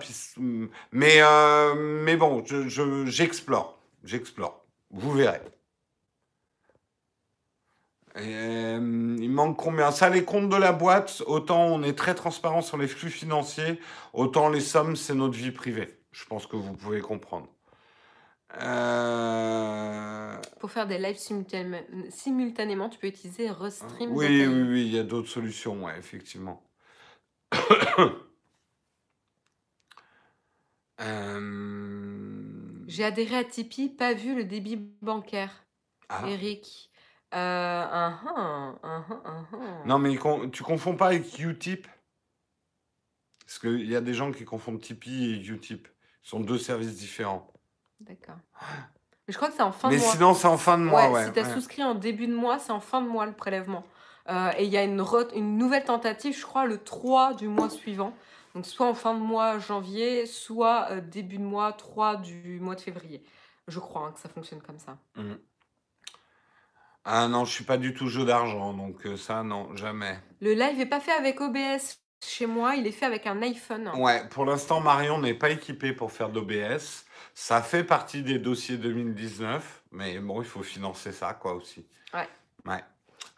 A: mais, euh, mais bon, je- je- j'explore. J'explore. Vous verrez. Euh, il manque combien? Ça, les comptes de la boîte, autant on est très transparent sur les flux financiers, autant les sommes, c'est notre vie privée. Je pense que vous pouvez comprendre. Euh,
B: Pour faire des lives simultanément, simultanément tu peux utiliser Restream.
A: Oui, oui, oui, il y a d'autres solutions, ouais, effectivement. Euh,
B: J'ai adhéré à Tipeee, pas vu le débit bancaire.
A: ah.
B: Eric. Euh, ah, ah.
A: Non, mais con- tu confonds pas avec Utip? Parce qu'il y a des gens qui confondent Tipeee et Utip. Ce sont deux services différents.
B: D'accord. Mais je crois que c'est en fin
A: mais
B: de mois.
A: sinon, c'est en fin de mois,
B: Ouais,
A: ouais.
B: si tu as
A: ouais.
B: souscrit en début de mois, c'est en fin de mois le prélèvement. Euh, et il y a une, re- une nouvelle tentative, je crois, le 3 du mois suivant. Donc soit en fin de mois janvier, soit euh, début de mois 3 du mois de février. Je crois hein, que ça fonctionne comme ça.
A: Mhm. Ah non, je suis pas du tout jeu d'argent, donc euh, ça, non, jamais.
B: Le live n'est pas fait avec OBS chez moi, il est fait avec un iPhone.
A: Ouais, pour l'instant, Marion n'est pas équipée pour faire d'OBS. Ça fait partie des dossiers 2019, mais bon, il faut financer ça, quoi, aussi.
B: Ouais.
A: Ouais.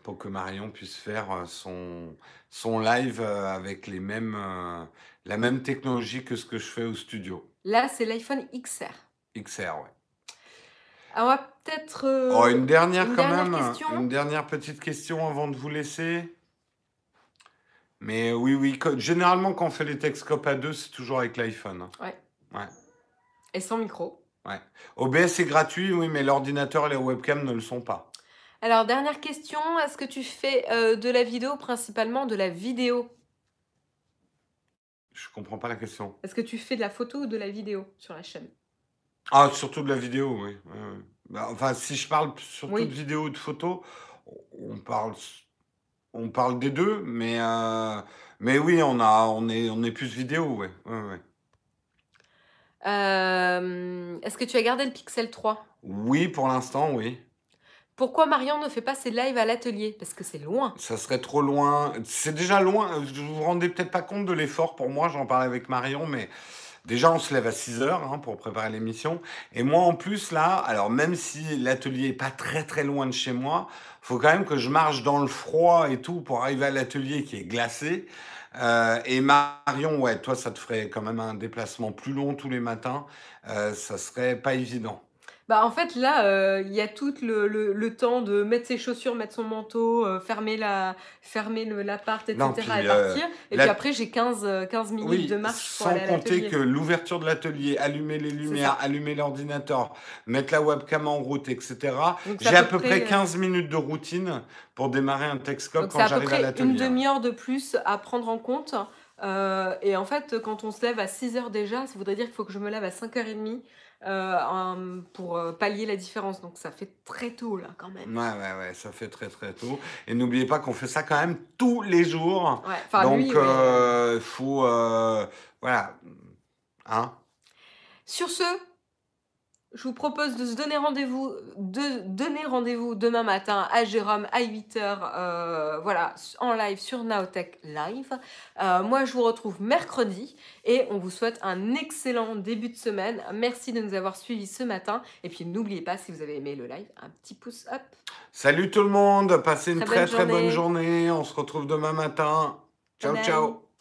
A: Pour que Marion puisse faire euh, son, son live euh, avec les mêmes, euh, la même technologie que ce que je fais au studio.
B: Là, c'est l'iPhone XR.
A: XR, ouais.
B: Alors, on va peut-être. euh,
A: Oh, une dernière
B: une
A: quand
B: dernière
A: même.
B: question
A: Une dernière petite question avant de vous laisser. Mais oui, oui. Généralement, quand on fait les Texcopes à deux, c'est toujours avec l'iPhone. hein.
B: Et sans micro.
A: OBS est gratuit, oui, mais l'ordinateur et les webcams ne le sont pas.
B: Alors, dernière question, est-ce que tu fais euh, de la vidéo, principalement de la vidéo?
A: Je comprends pas la question.
B: Est-ce que tu fais de la photo ou de la vidéo sur la chaîne?
A: Ah, surtout de la vidéo, oui. Bah, enfin, si je parle surtout
B: Oui.
A: de vidéo ou de photo, on parle, on parle des deux, mais, euh, mais oui, on, a, on, est, on est plus vidéo, oui. oui.
B: Euh, Est-ce que tu as gardé le Pixel 3
A: Oui, pour l'instant, oui.
B: Pourquoi Marion ne fait pas ses lives à l'atelier? Parce que c'est loin.
A: Ça serait trop loin. C'est déjà loin. Vous vous rendez peut-être pas compte de l'effort pour moi. J'en parlais avec Marion, mais déjà, on se lève à 6 heures hein, pour préparer l'émission. Et moi, en plus, là, alors même si l'atelier est pas très très loin de chez moi, faut quand même que je marche dans le froid et tout pour arriver à l'atelier qui est glacé. Euh, et Marion, ouais, toi, ça te ferait quand même un déplacement plus long tous les matins. Euh, ça serait pas évident.
B: Bah en fait là, euh, il y a tout le, le- le temps de mettre ses chaussures, mettre son manteau, euh, fermer la, fermer l'appart, etc.
A: Non, puis,
B: et
A: euh,
B: partir. Et
A: la-
B: puis après j'ai 15, euh, 15 minutes
A: Oui,
B: de marche pour
A: sans
B: aller à
A: compter
B: l'atelier.
A: que l'ouverture de l'atelier, allumer les lumières, allumer l'ordinateur, mettre la webcam en route, etc. J'ai
B: à
A: à
B: peu
A: près
B: près, euh,
A: 15 minutes de routine pour démarrer un Texcope
B: Donc
A: quand
B: à
A: j'arrive à
B: une
A: l'atelier. hein.
B: demi-heure de plus à prendre en compte. Euh, et en fait, quand on se lève à 6 heures déjà, ça voudrait dire qu'il faut que je me lève à 5h30 euh, pour euh, pallier la différence. Donc ça fait très tôt là quand même.
A: Ouais, ouais, ouais, ça fait très très tôt. Et n'oubliez pas qu'on fait ça quand même tous les jours.
B: Ouais, enfin
A: Donc,
B: ouais.
A: euh, faut. euh, voilà. Hein
B: Sur ce, je vous propose de se donner rendez-vous, de donner rendez-vous demain matin à Jérôme à 8h, voilà, en live sur Naotech Live. Euh, moi, je vous retrouve mercredi et on vous souhaite un excellent début de semaine. Merci de nous avoir suivis ce matin. Et puis, n'oubliez pas, si vous avez aimé le live, un petit pouce up.
A: Salut tout le monde, passez une
B: Très
A: très
B: bonne
A: très bonne
B: journée.
A: On se retrouve demain matin. Ciao,
B: bye.
A: ciao.